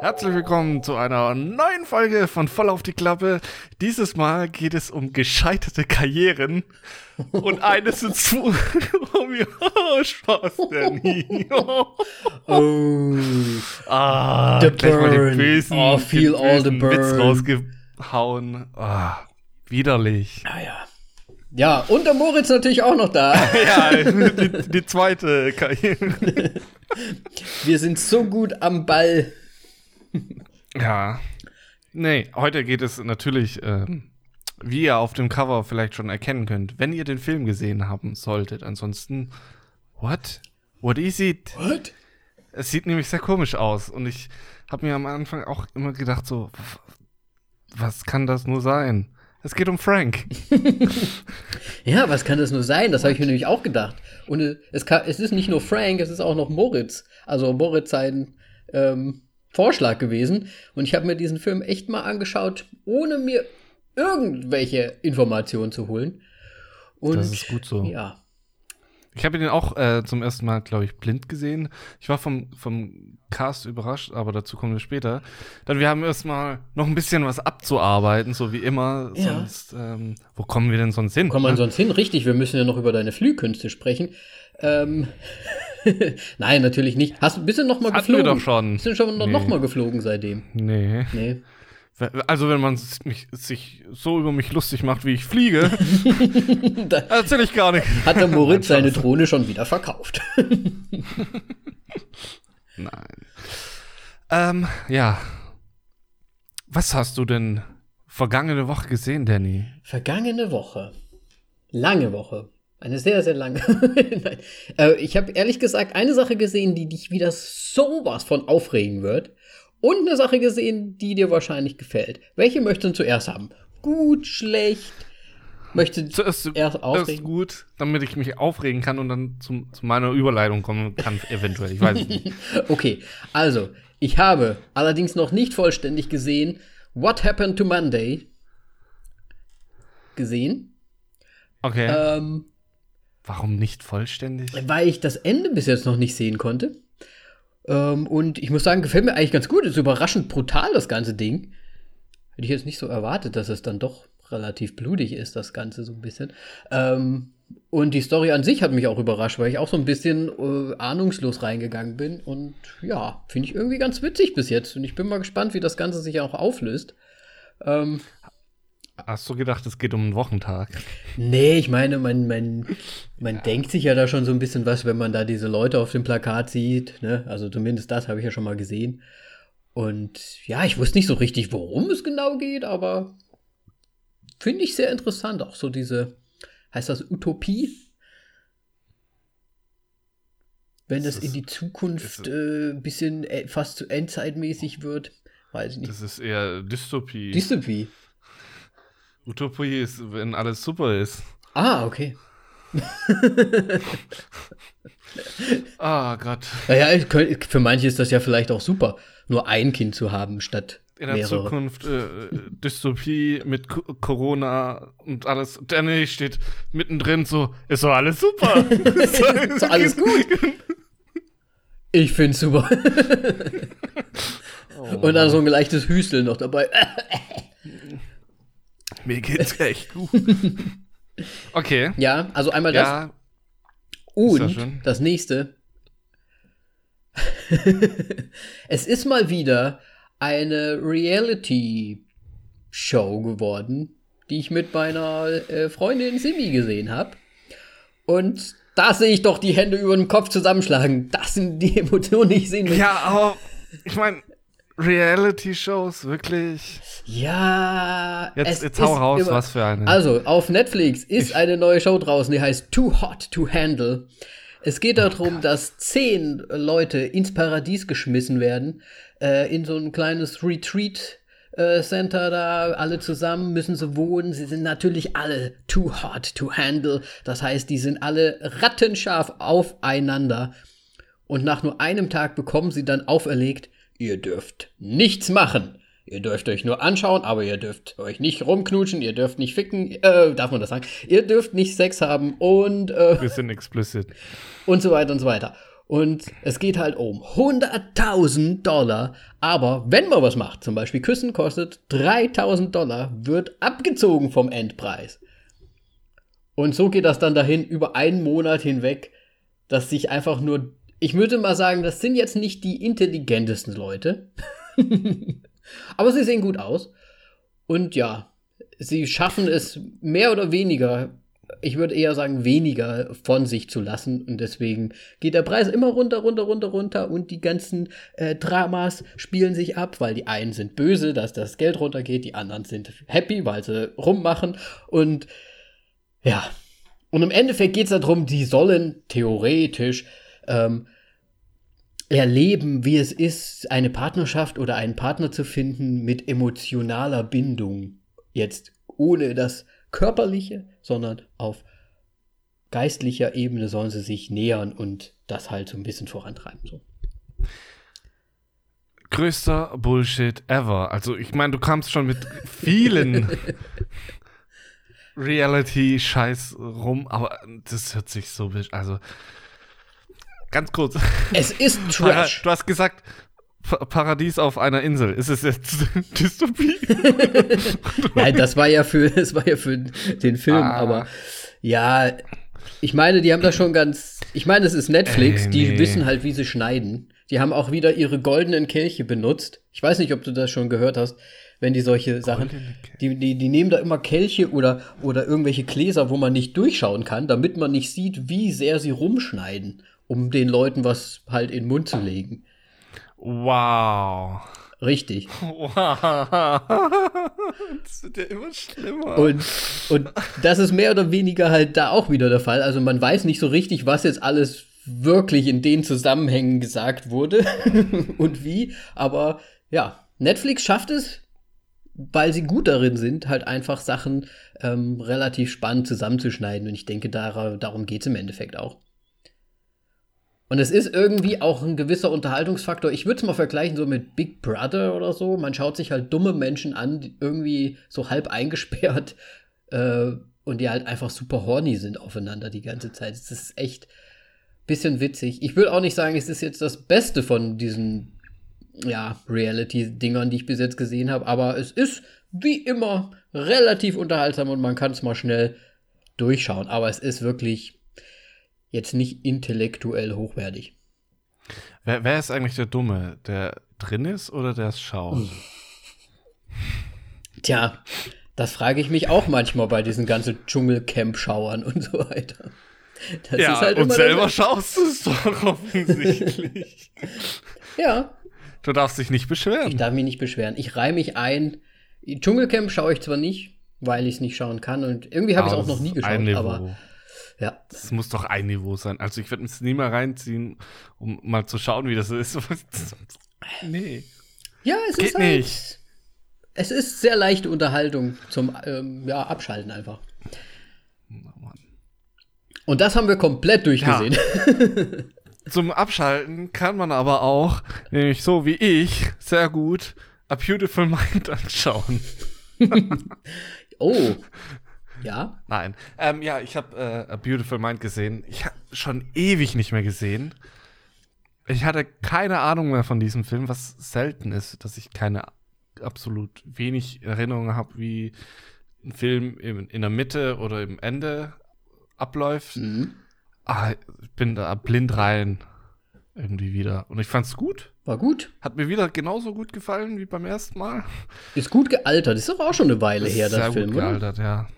Herzlich willkommen zu einer neuen Folge von Voll auf die Klappe. Dieses Mal geht es um gescheiterte Karrieren. Und eines sind zu. oh, Spaß, Danny. Oh. Oh. Ah, The gleich mal burn. den bösen, Oh, feel all the bösen Witz burn. rausgehauen. Ah, widerlich. Ah ja. Und der Moritz natürlich auch noch da. ja, die, die zweite Karriere. Wir sind so gut am Ball. Ja. Nee, heute geht es natürlich, ähm, wie ihr auf dem Cover vielleicht schon erkennen könnt, wenn ihr den Film gesehen haben solltet. Ansonsten, what? What is it? What? Es sieht nämlich sehr komisch aus. Und ich habe mir am Anfang auch immer gedacht, so, was kann das nur sein? Es geht um Frank. Ja, was kann das nur sein? Das habe ich mir nämlich auch gedacht. Und es, kann, es ist nicht nur Frank, es ist auch noch Moritz. Also Moritz sein ähm, Vorschlag gewesen. Und ich habe mir diesen Film echt mal angeschaut, ohne mir irgendwelche Informationen zu holen. Und Das ist gut so. Ja. Ich habe ihn auch äh, zum ersten Mal, glaube ich, blind gesehen. Ich war vom, vom Cast überrascht, aber dazu kommen wir später. Dann wir haben erstmal noch ein bisschen was abzuarbeiten, so wie immer. Ja. Sonst, ähm, wo kommen wir denn sonst hin? Wo man ne? sonst hin? Richtig, wir müssen ja noch über deine Flühkünste sprechen. Ähm, Nein, natürlich nicht. Hast, du- bist du noch mal Hatten wir geflogen? doch schon. Bist du schon noch, Nee. noch mal geflogen seitdem? Nee. Nee. Also wenn man sich so über mich lustig macht, wie ich fliege, Da erzähl ich gar nicht. hat der Moritz seine Drohne schon wieder verkauft. Nein. Ähm, ja. Was hast du denn vergangene Woche gesehen, Danny? Vergangene Woche. Lange Woche. Eine sehr, sehr lange. Äh, ich habe ehrlich gesagt eine Sache gesehen, die dich wieder sowas von aufregen wird. Und eine Sache gesehen, die dir wahrscheinlich gefällt. Welche möchtest du zuerst haben? Gut, schlecht? Möchtest Zuerst, Erst erst aufregen. gut, damit ich mich aufregen kann und dann zum, zu meiner Überleitung kommen kann, eventuell. Ich weiß es nicht. Okay, also, ich habe allerdings noch nicht vollständig gesehen What Happened to Monday gesehen, Okay. ähm, Warum nicht vollständig? weil ich das Ende bis jetzt noch nicht sehen konnte. Ähm, und ich muss sagen, gefällt mir eigentlich ganz gut. Ist überraschend brutal, das ganze Ding. Hätte ich jetzt nicht so erwartet, dass es dann doch relativ blutig ist, das Ganze so ein bisschen. Ähm, und die Story an sich hat mich auch überrascht, weil ich auch so ein bisschen äh, ahnungslos reingegangen bin. Und ja, finde ich irgendwie ganz witzig bis jetzt. Und ich bin mal gespannt, wie das Ganze sich auch auflöst. Ähm, Hast du gedacht, es geht um einen Wochentag? Nee, ich meine, man, man, man denkt sich ja da schon so ein bisschen was, wenn man da diese Leute auf dem Plakat sieht. Ne? Also zumindest das habe ich ja schon mal gesehen. Und ja, ich wusste nicht so richtig, worum es genau geht, aber finde ich sehr interessant. Auch so diese, heißt das Utopie? Wenn Das das in die Zukunft ist- äh, ein bisschen äh, fast zu endzeitmäßig wird. Weiß ich nicht. Das ist eher Dystopie. Dystopie. Utopie ist, wenn alles super ist. Ah, okay. Ah Gott. Naja, für manche ist das ja vielleicht auch super, nur ein Kind zu haben statt In der mehrere. Zukunft äh, Dystopie mit Co Corona und alles. Danny steht mittendrin so, ist doch alles super. ist doch alles gut. Ich find's super. Und dann so ein leichtes Hüsteln noch dabei. Mir geht's echt gut. Okay. Ja, also einmal das. Ja, Und schön. das nächste. es ist mal wieder eine Reality-Show geworden, die ich mit meiner äh, Freundin Simi gesehen habe. Und da sehe ich doch die Hände über den Kopf zusammenschlagen. Das sind die Emotionen, die ich sehen will. ja, aber ich meine, Reality-Shows, wirklich. Ja, Jetzt, jetzt hau ist raus, immer- was für eine. Also, auf Netflix ist eine neue Show draußen, die heißt Too Hot to Handle. Es geht darum, dass zehn Leute ins Paradies geschmissen werden, äh, in so ein kleines Retreat. äh, Center da, alle zusammen müssen sie wohnen. Sie sind natürlich alle too hot to handle. Das heißt, die sind alle rattenscharf aufeinander. Und nach nur einem Tag bekommen sie dann auferlegt, ihr dürft nichts machen. Ihr dürft euch nur anschauen, aber ihr dürft euch nicht rumknutschen, ihr dürft nicht ficken, äh, darf man das sagen? Ihr dürft nicht Sex haben und äh, Wir sind explicit. und so weiter und so weiter. Und es geht halt um 100.000 Dollar. Aber wenn man was macht, zum Beispiel Küssen kostet 3.000 Dollar, wird abgezogen vom Endpreis. Und so geht das dann dahin über einen Monat hinweg, dass sich einfach nur, ich würde mal sagen, das sind jetzt nicht die intelligentesten Leute. aber sie sehen gut aus. Und ja, sie schaffen es mehr oder weniger ich würde eher sagen, weniger von sich zu lassen. Und deswegen geht der Preis immer runter, runter, runter, runter. Und die ganzen äh, Dramas spielen sich ab, weil die einen sind böse, dass das Geld runtergeht, die anderen sind happy, weil sie rummachen. Und ja. Und im Endeffekt geht es darum, die sollen theoretisch ähm, erleben, wie es ist, eine Partnerschaft oder einen Partner zu finden mit emotionaler Bindung. Jetzt ohne das körperliche, sondern auf geistlicher Ebene sollen sie sich nähern und das halt so ein bisschen vorantreiben. So. Größter Bullshit ever. Also, ich meine, du kamst schon mit vielen Reality-Scheiß rum, aber das hört sich so. Also, ganz kurz. Es ist Trash. Du hast gesagt, Paradies auf einer Insel. Ist es jetzt Dystopie? Nein, das war ja für, das war ja für den Film, ah. aber ja, ich meine, die haben das schon ganz. Ich meine, es ist Netflix, Ey, nee. die wissen halt, wie sie schneiden. Die haben auch wieder ihre goldenen Kelche benutzt. Ich weiß nicht, ob du das schon gehört hast, wenn die solche Sachen. Die, die, die nehmen da immer Kelche oder, oder irgendwelche Gläser, wo man nicht durchschauen kann, damit man nicht sieht, wie sehr sie rumschneiden, um den Leuten was halt in den Mund zu legen. Wow. Richtig. Wow. Das wird ja immer schlimmer. Und, und das ist mehr oder weniger halt da auch wieder der Fall. Also man weiß nicht so richtig, was jetzt alles wirklich in den Zusammenhängen gesagt wurde und wie. Aber ja, Netflix schafft es, weil sie gut darin sind, halt einfach Sachen ähm, relativ spannend zusammenzuschneiden. Und ich denke, dar darum geht es im Endeffekt auch. Und es ist irgendwie auch ein gewisser Unterhaltungsfaktor. Ich würde es mal vergleichen so mit Big Brother oder so. Man schaut sich halt dumme Menschen an, irgendwie so halb eingesperrt äh, und die halt einfach super horny sind aufeinander die ganze Zeit. Es ist echt ein bisschen witzig. Ich will auch nicht sagen, es ist jetzt das Beste von diesen ja, Reality-Dingern, die ich bis jetzt gesehen habe, aber es ist wie immer relativ unterhaltsam und man kann es mal schnell durchschauen. Aber es ist wirklich jetzt nicht intellektuell hochwertig. Wer, wer ist eigentlich der Dumme? Der drin ist oder der es schaut? Tja, das frage ich mich auch manchmal bei diesen ganzen Dschungelcamp-Schauern und so weiter. Das ja, halt und selber schaust du es doch offensichtlich. ja. Du darfst dich nicht beschweren. Ich darf mich nicht beschweren. Ich reihe mich ein. Dschungelcamp schaue ich zwar nicht, weil ich es nicht schauen kann und irgendwie habe ich es auch noch nie geschaut, aber ja. Das muss doch ein Niveau sein. Also ich werde es nie mal reinziehen, um mal zu schauen, wie das ist. nee. Ja, es Geht ist halt, nicht. Es ist sehr leichte Unterhaltung zum ähm, ja, Abschalten einfach. Oh Und das haben wir komplett durchgesehen. Ja. Zum Abschalten kann man aber auch, nämlich so wie ich, sehr gut A Beautiful Mind anschauen. oh, ja? Nein. Ähm, ja, ich habe äh, A Beautiful Mind gesehen. Ich habe schon ewig nicht mehr gesehen. Ich hatte keine Ahnung mehr von diesem Film, was selten ist, dass ich keine absolut wenig Erinnerungen habe, wie ein Film in, in der Mitte oder im Ende abläuft. Mhm. Ah, ich bin da blind rein irgendwie wieder. Und ich fand's gut. War gut. Hat mir wieder genauso gut gefallen wie beim ersten Mal. Ist gut gealtert. Ist doch auch schon eine Weile her, das sehr Film, gut gealtert, oder? ja.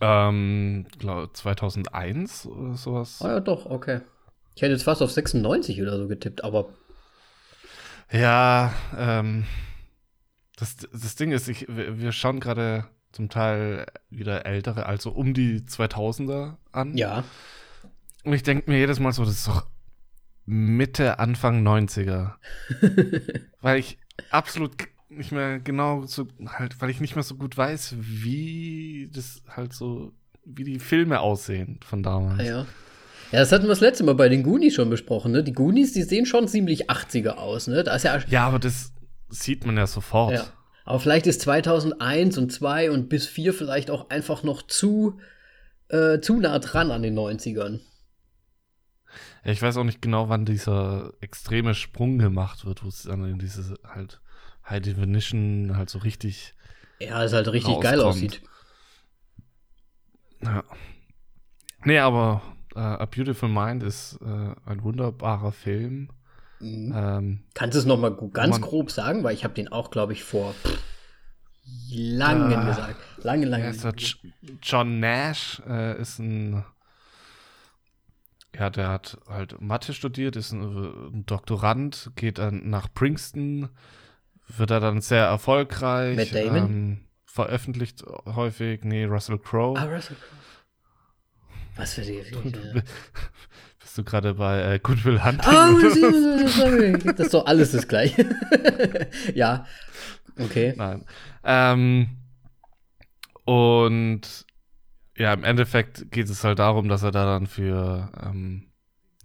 Ähm, glaub, 2001 oder sowas. Ah ja, doch, okay. Ich hätte jetzt fast auf 96 oder so getippt, aber. Ja, ähm, das, das Ding ist, ich, wir schauen gerade zum Teil wieder ältere, also um die 2000er an. Ja. Und ich denke mir jedes Mal so, das ist doch Mitte, Anfang 90er. Weil ich absolut nicht mehr genau so, halt, weil ich nicht mehr so gut weiß, wie das halt so, wie die Filme aussehen von damals. Ah, ja. Ja, das hatten wir das letzte Mal bei den Goonies schon besprochen, ne? Die Goonies, die sehen schon ziemlich 80er aus, ne? Da ist ja. Ja, aber das, sieht man ja sofort. Ja. Aber vielleicht ist 2001 und 2 und bis 4 vielleicht auch einfach noch zu, äh, zu nah dran an den 90ern. Ja, ich weiß auch nicht genau, wann dieser extreme Sprung gemacht wird, wo es dann in diese halt High Definition halt so richtig. Ja, es halt richtig rauskommt. geil aussieht. Ja. Nee, aber äh, A Beautiful Mind ist äh, ein wunderbarer Film. Mhm. Ähm, Kannst du es nochmal ganz man- grob sagen? Weil ich habe den auch, glaube ich, vor pff, lange Ah. gesagt. Lange, lange. Ja, John Nash äh, ist ein. Ja, der hat halt Mathe studiert, ist ein, ein Doktorand, geht dann nach Princeton, wird er dann sehr erfolgreich. Matt Damon? Ähm, veröffentlicht häufig, nee, Russell Crowe. Ah, Russell Crowe. Was für die. Bist du gerade bei äh, Goodwill Hunting? Was? sorry. das ist doch alles das gleiche. ja. Okay. Nein. Ähm, und ja, im Endeffekt geht es halt darum, dass er da dann für ähm,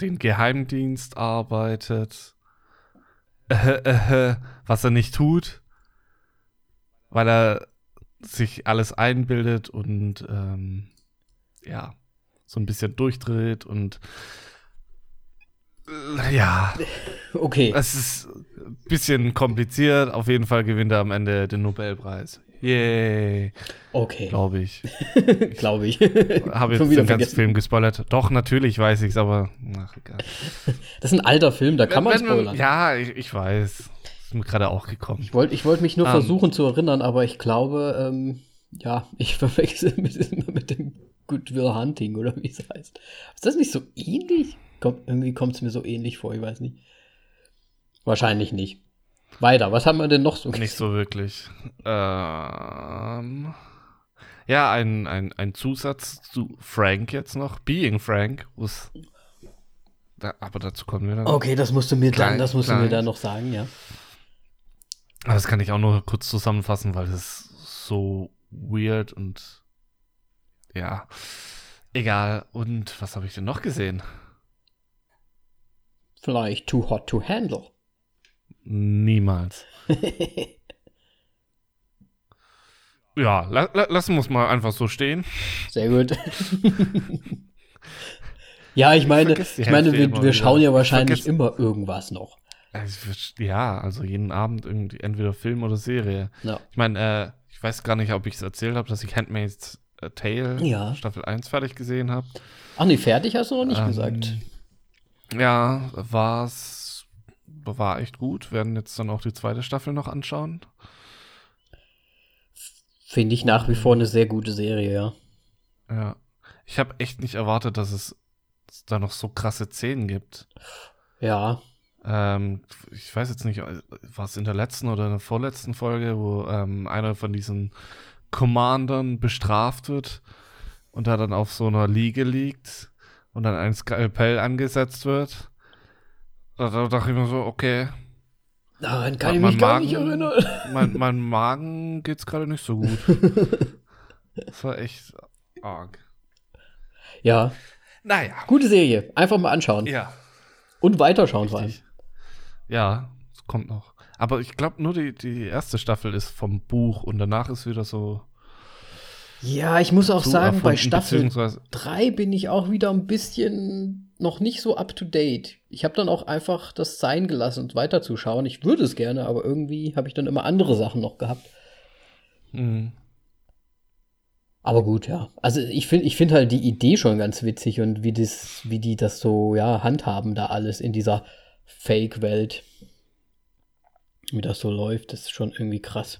den Geheimdienst arbeitet. Äh, äh, was er nicht tut, weil er sich alles einbildet und ähm, ja, so ein bisschen durchdreht und äh, ja, Okay. es ist ein bisschen kompliziert. Auf jeden Fall gewinnt er am Ende den Nobelpreis. Yay, Okay. glaube ich. Glaube ich. Habe jetzt den ganzen vergessen. Film gespoilert. Doch, natürlich weiß ich es, aber ach, egal. Das ist ein alter Film, da kann man Wenn- wenn spoilern. Ja, ich, ich weiß. Ist mir gerade auch gekommen. Ich wollte ich wollt mich nur Ähm. versuchen zu erinnern, aber ich glaube, ähm, ja, ich verwechsel mit, mit dem Goodwill Hunting oder wie es heißt. Ist das nicht so ähnlich? Komm, irgendwie kommt es mir so ähnlich vor, ich weiß nicht. Wahrscheinlich nicht. Weiter, was haben wir denn noch so Nicht so wirklich. Ähm, ja, ein, ein, ein Zusatz zu Frank jetzt noch. Being Frank. Da, aber dazu kommen wir dann. Okay, das musst du mir dann, Klein- das musst du mir klein. dann noch sagen, ja. Aber Das kann ich auch nur kurz zusammenfassen, weil es so weird und ja, egal. Und was habe ich denn noch gesehen? Vielleicht Too Hot to Handle. Niemals. Ja, la la lassen wir es mal einfach so stehen. Sehr gut. ja, ich meine, die ich meine, wir, wir wieder. schauen ja Ich wahrscheinlich vergesse- immer irgendwas noch. Also, ich Ja, also jeden Abend irgendwie entweder Film oder Serie. Ja. Ich meine, äh, ich weiß gar nicht, ob ich es erzählt habe, dass ich Handmaid's äh, Tale Ja. Staffel 1 fertig gesehen habe. Ach nee, fertig hast du noch nicht Ähm, gesagt. Ja, war's war echt gut. Werden jetzt dann auch die zweite Staffel noch anschauen. Finde ich nach wie vor eine sehr gute Serie, ja. Ja. Ich habe echt nicht erwartet, dass es da noch so krasse Szenen gibt. Ja, Ähm, ich weiß jetzt nicht, war es in der letzten oder in der vorletzten Folge, wo ähm, einer von diesen Commandern bestraft wird und da dann auf so einer Liege liegt und dann ein Skalpell angesetzt wird. Da, da dachte ich mir so, okay, daran kann ich Mein mich gar nicht Magen- erinnern. mein, mein Magen geht's gerade nicht so gut. Das war echt arg. Ja, Naja. gute Serie. Einfach mal anschauen. Ja. Und weiterschauen vor allem. Richtig. Ja, es kommt noch. Aber ich glaube, nur die, die erste Staffel ist vom Buch und danach ist wieder so. Ja, ich muss auch sagen, bei Staffel beziehungsweise- 3 bin ich auch wieder ein bisschen noch nicht so up to date. Ich habe dann auch einfach das sein gelassen und weiterzuschauen. Ich würde es gerne, aber irgendwie habe ich dann immer andere Sachen noch gehabt. Mhm. Aber gut, ja. Also ich finde ich find halt die Idee schon ganz witzig und wie, das, wie die das so, ja, handhaben da alles in dieser Fake-Welt. Wie das so läuft, das ist schon irgendwie krass.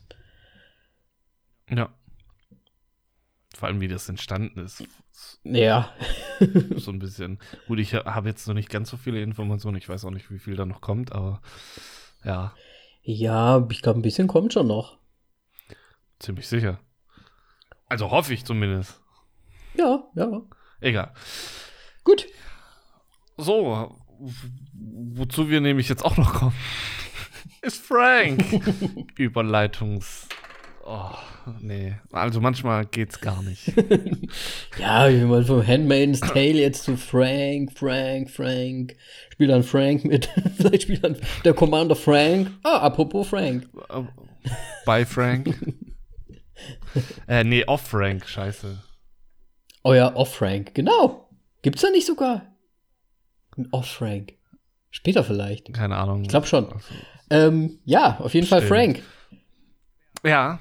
Ja. Vor allem, wie das entstanden ist. Ja. So ein bisschen. Gut, ich habe jetzt noch nicht ganz so viele Informationen. Ich weiß auch nicht, wie viel da noch kommt, aber ja, ja, ich glaube, ein bisschen kommt schon noch. ziemlich sicher. Also hoffe ich zumindest. Ja, ja. Egal. Gut. So, wozu wir nämlich jetzt auch noch kommen, ist Frank. Überleitungs. Oh, nee. Also manchmal geht's gar nicht. ja, wie man vom Handmaid's Tale jetzt zu Frank, Frank, Frank. Spielt dann Frank mit. Vielleicht spielt dann der Commander Frank. Ah, apropos Frank. Bei Frank. äh, nee, off Frank, scheiße. Oh ja, off Frank, genau. Gibt's da nicht sogar? Ein off Frank. Später vielleicht. Keine Ahnung. Ich glaube schon. Also, ähm, ja, auf jeden Stimmt. Fall Frank. Ja.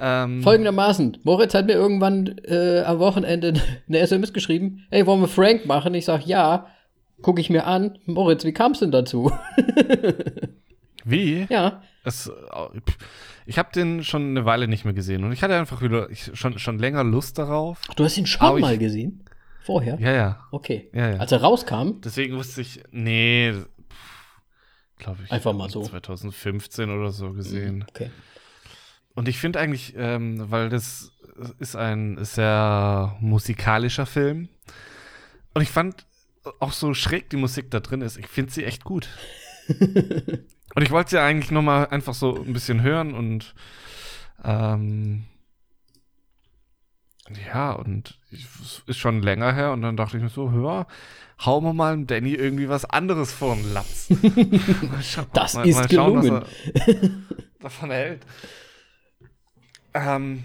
Ähm, Folgendermaßen, Moritz hat mir irgendwann äh, am Wochenende eine SMS geschrieben, ey, wollen wir Frank machen? Ich sag, ja. Gucke ich mir an. Moritz, wie kam es denn dazu? wie? Ja. Es, ich habe den schon eine Weile nicht mehr gesehen und ich hatte einfach wieder ich, schon, schon länger Lust darauf. Ach, du hast ihn schon mal ich, gesehen? Vorher? Ja, ja. Okay. Ja, ja. Als er rauskam? Deswegen wusste ich, nee, glaube ich. Einfach mal so. 2015 oder so gesehen. Okay. Und ich finde eigentlich, ähm, weil das ist ein sehr musikalischer Film. Und ich fand auch so schräg die Musik da drin ist. Ich finde sie echt gut. und ich wollte sie eigentlich nur mal einfach so ein bisschen hören und ähm, ja, und es ist schon länger her und dann dachte ich mir so, hör, hauen wir mal Danny irgendwie was anderes vor den Latz. das mal, ist mal schauen, gelungen. Was er davon hält. Ähm,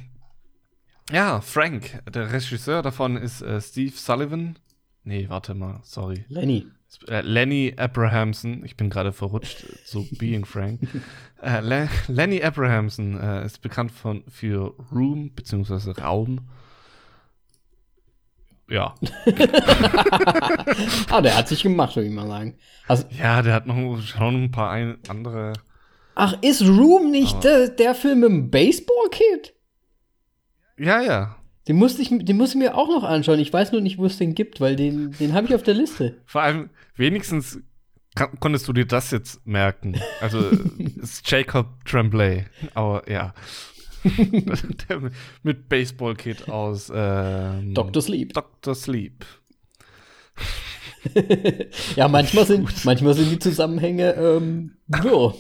ja, Frank, der Regisseur davon ist äh, Steve Sullivan. Nee, warte mal, sorry. Lenny. Äh, Lenny Abrahamson, ich bin gerade verrutscht, so Being Frank. Äh, Le Lenny Abrahamson äh, ist bekannt von, für Room bzw. Raum. Ja. ah, der hat sich gemacht, würde ich mal sagen. Also, ja, der hat noch schon ein paar ein, andere Ach, ist Room nicht der, der Film mit dem Baseball-Kid? Ja, ja. Den musste, ich, den musste ich mir auch noch anschauen. Ich weiß nur nicht, wo es den gibt, weil den, den habe ich auf der Liste. Vor allem, wenigstens kann, konntest du dir das jetzt merken. Also, ist Jacob Tremblay. Aber ja. der mit Baseball-Kid aus ähm, Dr. Sleep. Dr. Sleep. ja, manchmal sind, manchmal sind die Zusammenhänge ähm, wirr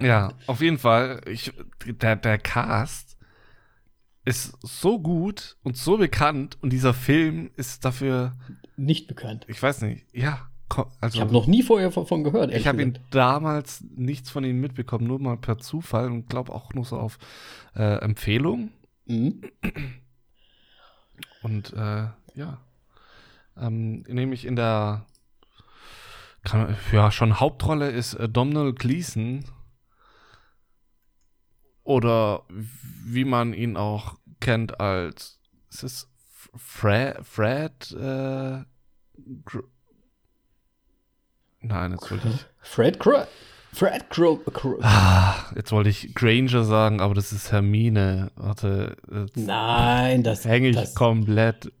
ja, auf jeden Fall. Ich, der, der Cast ist so gut und so bekannt und dieser Film ist dafür nicht bekannt. Ich weiß nicht. Ja, also ich habe noch nie vorher davon gehört. Ich habe ihn damals nichts von ihm mitbekommen, nur mal per Zufall und glaube auch nur so auf äh, Empfehlung. Mhm. Und äh, ja, ähm, nämlich in der ja, schon Hauptrolle ist äh, Domhnall Gleeson. Oder wie man ihn auch kennt als, ist es Fred, Fred, äh, Nein, jetzt wollte ich. Fred Crow. Fred Crow. Ah, jetzt wollte ich Granger sagen, aber das ist Hermine. Warte. Nein, das hänge ich das, komplett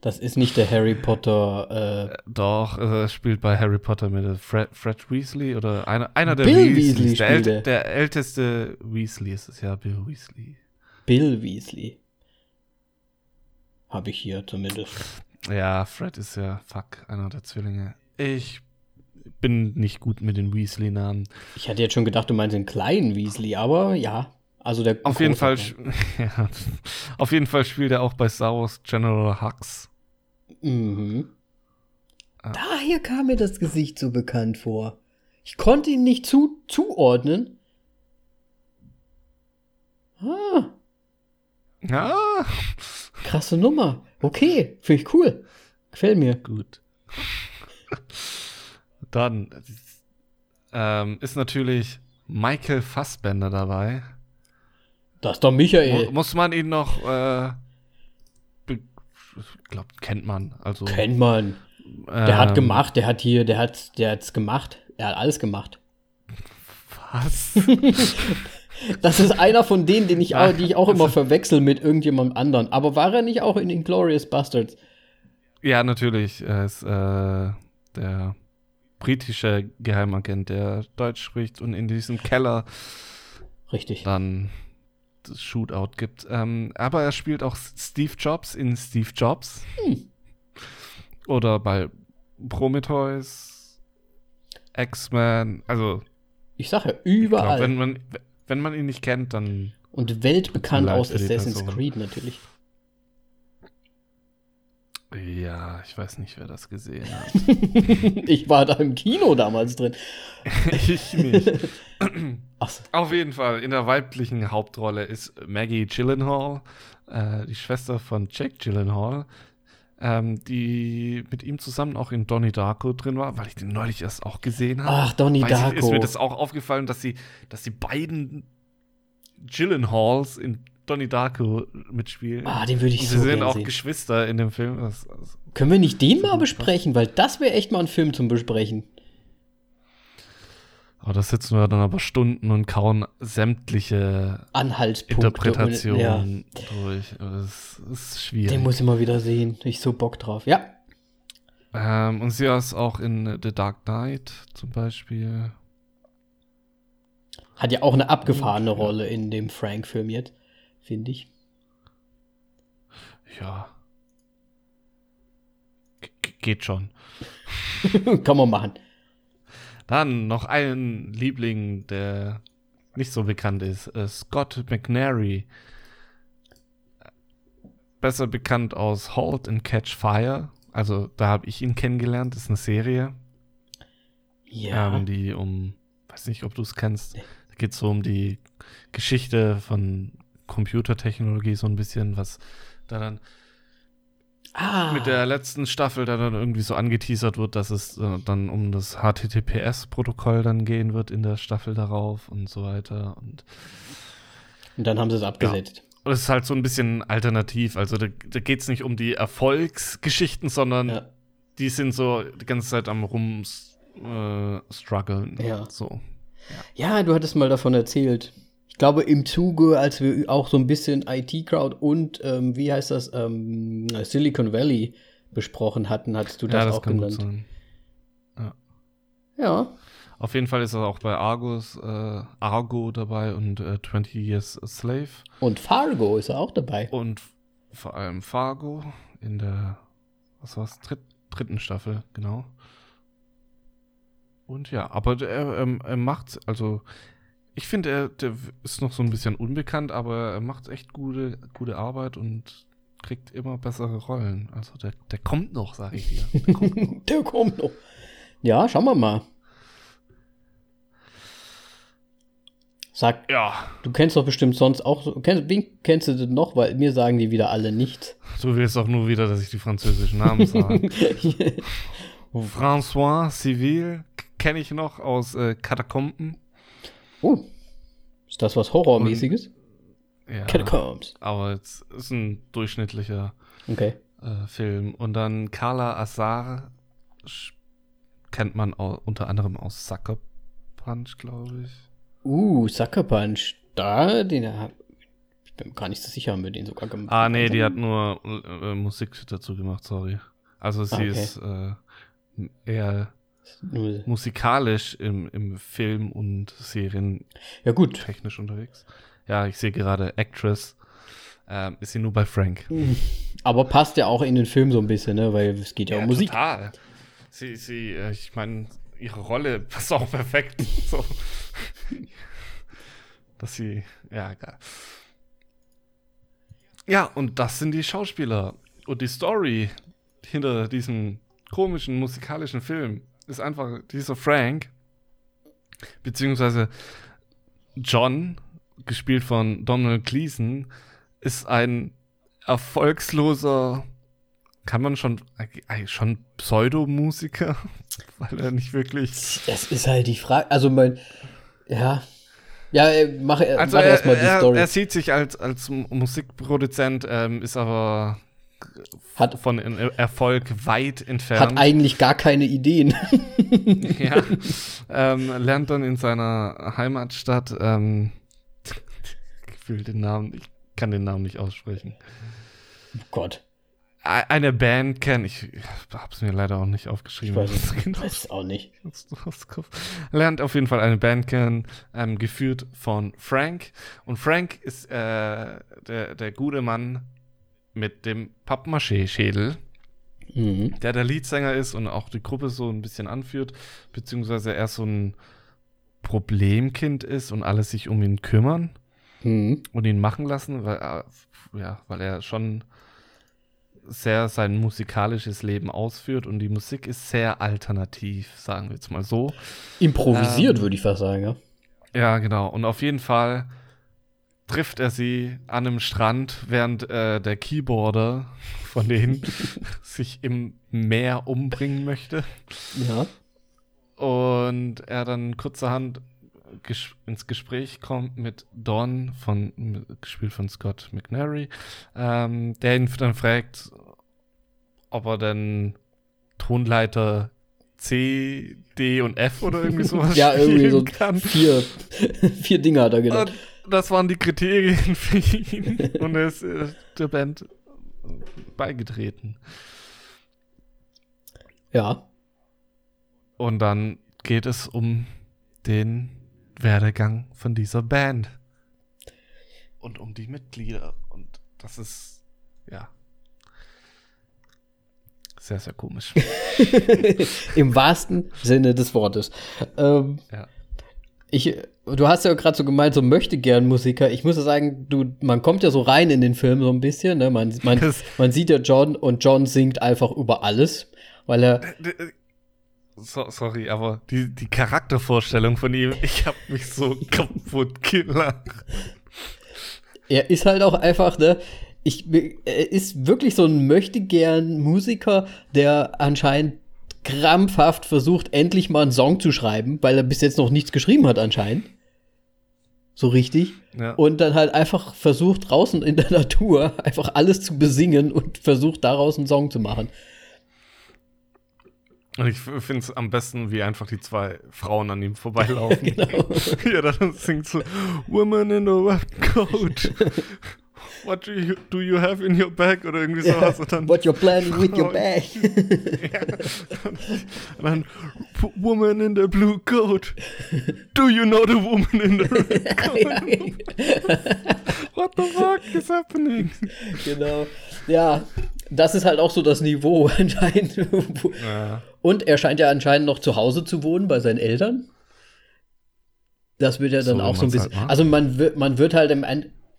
das ist nicht der Harry Potter. Äh Doch, er spielt bei Harry Potter mit Fred, Fred Weasley oder einer, einer der Bill Weasleys. Der, äl der, älteste Weasley ist es ja, Bill Weasley. Bill Weasley. Habe ich hier zumindest. Ja, Fred ist ja, fuck, einer der Zwillinge. Ich bin nicht gut mit den Weasley-Namen. Ich hatte jetzt schon gedacht, du meinst den kleinen Weasley, aber ja. Also der auf jeden Fall, ja, auf jeden Fall spielt er auch bei Star Wars General Hux. Mhm. Ah. Daher kam mir das Gesicht so bekannt vor. Ich konnte ihn nicht zu, zuordnen. Ah. Ja. Krasse Nummer. Okay, finde ich cool. Gefällt mir. Gut. Dann ähm, ist natürlich Michael Fassbender dabei. Das ist doch Michael. Muss man ihn noch, äh, ich glaube, kennt man. Also, kennt man. Der ähm, hat gemacht, der hat hier, der hat, der hat's gemacht. Er hat alles gemacht. Was? das ist einer von denen, den ich auch, die ich auch immer verwechsel mit irgendjemandem anderen. Aber war er nicht auch in Inglorious Bastards? Ja, natürlich. Er ist äh, der britische Geheimagent, der Deutsch spricht und in diesem Keller Richtig. dann Shootout gibt. Ähm, aber er spielt auch Steve Jobs in Steve Jobs. Hm. Oder bei Prometheus, X-Men, also. Ich sage ja überall. Glaub, wenn, man, wenn man ihn nicht kennt, dann Und weltbekannt aus Assassin's Person. Creed natürlich. Ja, ich weiß nicht, wer das gesehen hat. ich war da im Kino damals drin. ich nicht. So. Auf jeden Fall, in der weiblichen Hauptrolle ist Maggie Gyllenhaal, äh, die Schwester von Jack Gyllenhaal, ähm, die mit ihm zusammen auch in Donnie Darko drin war, weil ich den neulich erst auch gesehen habe. Ach, Donnie Weiß ich, Darko. Ist mir das auch aufgefallen, dass sie, dass die beiden Gyllenhaals in Donnie Darko mitspielen. Ah, den würde ich Und so sie sind auch sehen. Geschwister in dem Film. Das, das, Können wir nicht den mal besprechen? Weil das wäre echt mal ein Film zum Besprechen. aber da sitzen wir dann aber Stunden und kauen sämtliche Anhaltspunkte. Interpretationen Ja, durch. Das ist schwierig. den muss ich mal wieder sehen. Ich so Bock drauf. Ja. Ähm, und sie ist auch in The Dark Knight zum Beispiel. Hat ja auch eine abgefahrene Rolle in dem Frank-Film jetzt, finde ich. Ja. G geht schon. Kann man machen. Dann noch ein Liebling, der nicht so bekannt ist. Äh, Scott McNary. Besser bekannt aus Halt and Catch Fire. Also da habe ich ihn kennengelernt. Das ist eine Serie, Ja. ähm, die um, weiß nicht, ob du es kennst. Da geht es so um die Geschichte von Computertechnologie so ein bisschen, was da dann ah. mit der letzten Staffel da dann irgendwie so angeteasert wird, dass es äh, dann um das HTTPS-Protokoll dann gehen wird in der Staffel darauf und so weiter. Und Und dann haben sie es abgesetzt. und es ist halt so ein bisschen alternativ. Also da, da geht es nicht um die Erfolgsgeschichten, sondern Ja. die sind so die ganze Zeit am rum äh. Ja. So. ja, du hattest mal davon erzählt. Ich glaube, im Zuge, als wir auch so ein bisschen IT-Crowd und, ähm, wie heißt das, ähm, Silicon Valley besprochen hatten, hattest du das, ja, das auch genannt. sein. Ja. Auf jeden Fall ist er auch bei Argos, äh, Argo dabei und äh, 20 Years a Slave. Und Fargo ist er auch dabei. Und vor allem Fargo in der, was war's, Dritt, dritten Staffel, genau. Und ja, aber er, ähm, er macht, also ich finde, er der ist noch so ein bisschen unbekannt, aber er macht echt gute, gute Arbeit und kriegt immer bessere Rollen. Also der, der kommt noch, sage ich dir. Der kommt noch. Der kommt noch. Ja, schauen wir mal. Sag, Ja, du kennst doch bestimmt sonst auch so. Kennst, wen kennst du denn noch? Weil mir sagen die wieder alle nichts. du willst auch nur wieder, dass ich die französischen Namen sage. François Civil kenne ich noch aus äh, Katakomben. Oh. Ist das was Horrormäßiges? Ja. Catacombs. Aber es ist ein durchschnittlicher Okay. äh, Film. Und dann Carla Azar kennt man au unter anderem aus Sucker Punch, glaube ich. Uh, Sucker Punch. Da, den hab- ich bin gar nicht so sicher, haben wir den sogar gemacht. Ah, nee, die hat nur äh, Musik dazu gemacht, sorry. Also sie Ah, okay. ist äh, eher Nur- musikalisch im, im Film und Serien Ja, gut. technisch unterwegs. Ja, ich sehe gerade Actress. Ähm, ist sie nur bei Frank. Aber passt ja auch in den Film so ein bisschen, ne? Weil es geht ja, um Musik. Total. Sie, sie, äh, ich meine, ihre Rolle passt auch perfekt. so. Dass sie, ja, egal. Ja, und das sind die Schauspieler. Und die Story hinter diesem komischen musikalischen Film ist einfach dieser Frank, beziehungsweise John, gespielt von Donald Gleason, ist ein erfolgsloser, kann man schon, äh, schon Pseudomusiker, weil er nicht wirklich. Das ist halt die Frage. Also, mein. Ja. Ja, äh, mach, äh, Also mach er, erstmal die er, Story. er sieht sich als, als Musikproduzent, ähm, ist aber hat, von Erfolg weit hat entfernt. eigentlich gar keine Ideen. ja, ähm, lernt dann in seiner Heimatstadt, ähm, gefühlt den Namen, ich kann den Namen nicht aussprechen. oh Gott. Eine Band kennen, ich, ich hab's mir leider auch nicht aufgeschrieben. Ich weiß es genau weiß auch nicht. Lernt auf jeden Fall eine Band kennen, ähm, geführt von Frank. Und Frank ist äh, der, der gute Mann mit dem Pappmaché-Schädel, Mhm. der der Leadsänger ist und auch die Gruppe so ein bisschen anführt, beziehungsweise er so ein Problemkind ist und alle sich um ihn kümmern. Hm. und ihn machen lassen, weil, er- ja, weil er schon sehr sein musikalisches Leben ausführt und die Musik ist sehr alternativ, sagen wir jetzt mal so. Improvisiert, Ähm. würde ich fast sagen, ja. Ja, genau. Und auf jeden Fall trifft er sie an einem Strand, während äh, der Keyboarder von denen sich im Meer umbringen möchte. Ja. Und er dann kurzerhand ges ins Gespräch kommt mit Don, von, gespielt von Scott McNary, ähm, der ihn dann fragt, ob er denn Tonleiter C, D und F oder irgendwie sowas Ja, irgendwie so kann. vier, vier Dinge hat er genannt. Und das waren die Kriterien für ihn. Und er ist der Band beigetreten. Ja. Und dann geht es um den Werdegang von dieser Band. Und um die Mitglieder. Und das ist, ja. Sehr, sehr komisch. Im wahrsten Sinne des Wortes. Ähm, ja. Ich, du hast ja gerade so gemeint, so möchte gern Musiker. Ich muss ja sagen, du, man kommt ja so rein in den Film so ein bisschen. Ne? Man, man, Das- man sieht ja John und John singt einfach über alles, weil er So, sorry, aber die, die Charaktervorstellung von ihm, ich habe mich so kaputt gelacht. er ist halt auch einfach, ne? Ich, er ist wirklich so ein möchte gern Musiker, der anscheinend krampfhaft versucht, endlich mal einen Song zu schreiben, weil er bis jetzt noch nichts geschrieben hat anscheinend. So richtig. Ja. Und dann halt einfach versucht, draußen in der Natur einfach alles zu besingen und versucht, daraus einen Song zu machen. Und ich finde es am besten, wie einfach die zwei Frauen an ihm vorbeilaufen. Genau. ja, dann singt so Woman in a red coat. What do you, do you have in your bag? Oder irgendwie sowas. Und dann, What you're planning with your bag. und dann "P- Woman in the blue coat. Do you know the woman in the red coat? What the fuck is happening? genau. Ja, das ist halt auch so das Niveau anscheinend. Ja. Und er scheint ja anscheinend noch zu Hause zu wohnen bei seinen Eltern. Das wird ja dann So, auch so ein bisschen. halt also man wird, man wird halt im,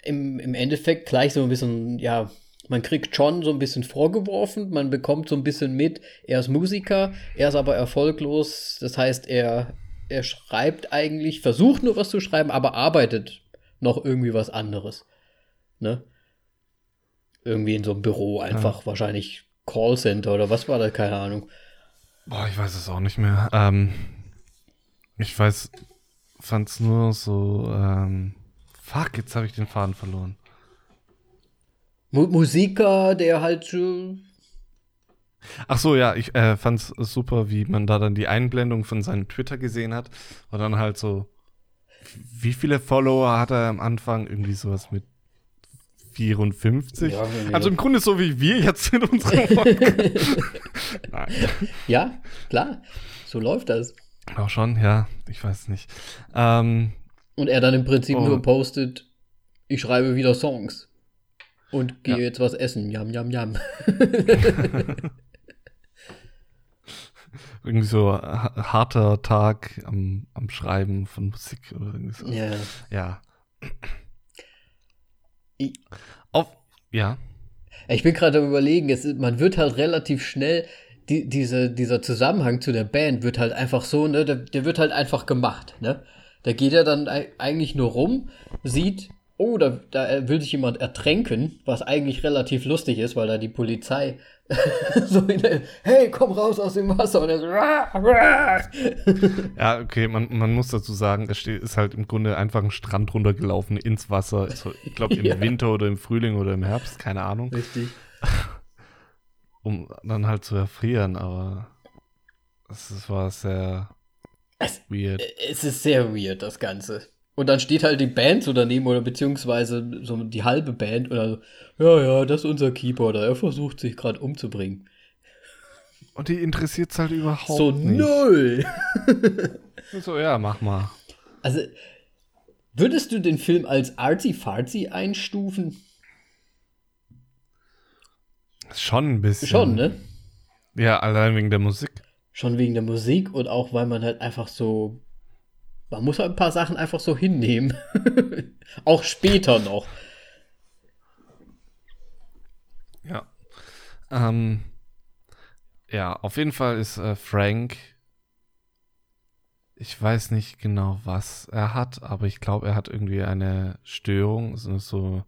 im, im Endeffekt gleich so ein bisschen, ja, man kriegt John so ein bisschen vorgeworfen, man bekommt so ein bisschen mit, er ist Musiker, er ist aber erfolglos. Das heißt, er, er schreibt eigentlich, versucht nur was zu schreiben, aber arbeitet noch irgendwie was anderes. Ne? Irgendwie in so einem Büro einfach, wahrscheinlich Callcenter oder was war das, keine Ahnung. Boah, ich weiß es auch nicht mehr. Ähm, ich weiß, fand's nur so, ähm, fuck, jetzt habe ich den Faden verloren. Mu Musiker, der halt äh, Ach so, ja, ich äh, fand's super, wie man da dann die Einblendung von seinem Twitter gesehen hat. Und dann halt so, wie viele Follower hat er am Anfang? Irgendwie sowas mit 54? Ja, also so. im Grunde so wie wir jetzt in unserem Podcast. Ja, klar. So läuft das. Auch schon, ja, ich weiß nicht. Ähm, Und er dann im Prinzip Oh. nur postet, ich schreibe wieder Songs. Und gehe Ja. jetzt was essen. Jam, jam, jam. irgendwie so ha- harter Tag am, am Schreiben von Musik oder irgendwie so. ja. Ja. Ich, Auf, ja. ich bin gerade am überlegen, es, man wird halt relativ schnell, die, diese, dieser Zusammenhang zu der Band wird halt einfach so, ne, der, der wird halt einfach gemacht, ne? Da geht er dann ei- eigentlich nur rum, sieht, oh, da, da will sich jemand ertränken, was eigentlich relativ lustig ist, weil da die Polizei so in der, hey, komm raus aus dem Wasser und er so, "Rah, rah." Ja, okay, man, man muss dazu sagen, es ist halt im Grunde einfach ein Strand runtergelaufen ins Wasser. Ich glaube im Ja. Winter oder im Frühling oder im Herbst, keine Ahnung, Richtig. um dann halt zu erfrieren, aber das war sehr Es- weird. Es ist sehr weird, das Ganze. Und dann steht halt die Band so daneben oder beziehungsweise so die halbe Band oder so, ja, ja, das ist unser Keyboarder, er versucht sich gerade umzubringen. Und die interessiert es halt überhaupt so nicht. null. So, ja, mach mal. Also, würdest du den Film als artsy-fartsy einstufen? Schon ein bisschen. Schon, ne? Ja, allein wegen der Musik. Schon wegen der Musik und auch weil man halt einfach so, man muss halt ein paar Sachen einfach so hinnehmen. auch später noch. Ja. Ähm, ja, auf jeden Fall ist äh, Frank. Ich weiß nicht genau, was er hat, aber ich glaube, er hat irgendwie eine Störung. So, so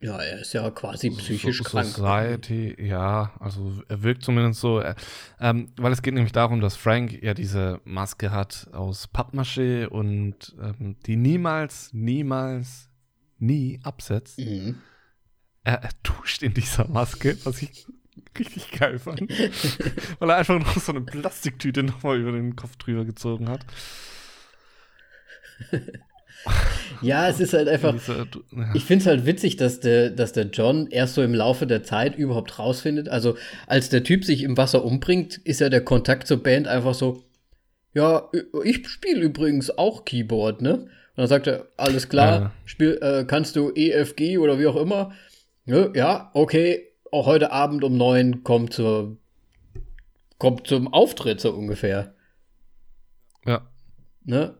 ja, er ist ja quasi psychisch so, krank. Society, ja, also er wirkt zumindest so. Äh, ähm, weil es geht nämlich darum, dass Frank ja diese Maske hat aus Pappmaché und ähm, die niemals, niemals, nie absetzt. Mhm. Er, er duscht in dieser Maske, was ich richtig geil fand. weil er einfach noch so eine Plastiktüte nochmal über den Kopf drüber gezogen hat. Ja, es ist halt einfach. Ich finde es halt witzig, dass der, dass der John erst so im Laufe der Zeit überhaupt rausfindet. Also, als der Typ sich im Wasser umbringt, ist ja der Kontakt zur Band einfach so: Ja, ich spiele übrigens auch Keyboard, ne? Und dann sagt er: Alles klar, ja. spiel, äh, kannst du EFG oder wie auch immer? Ja, ja, okay, auch heute Abend um neun kommt zur kommt zum Auftritt so ungefähr. Ja. Ne?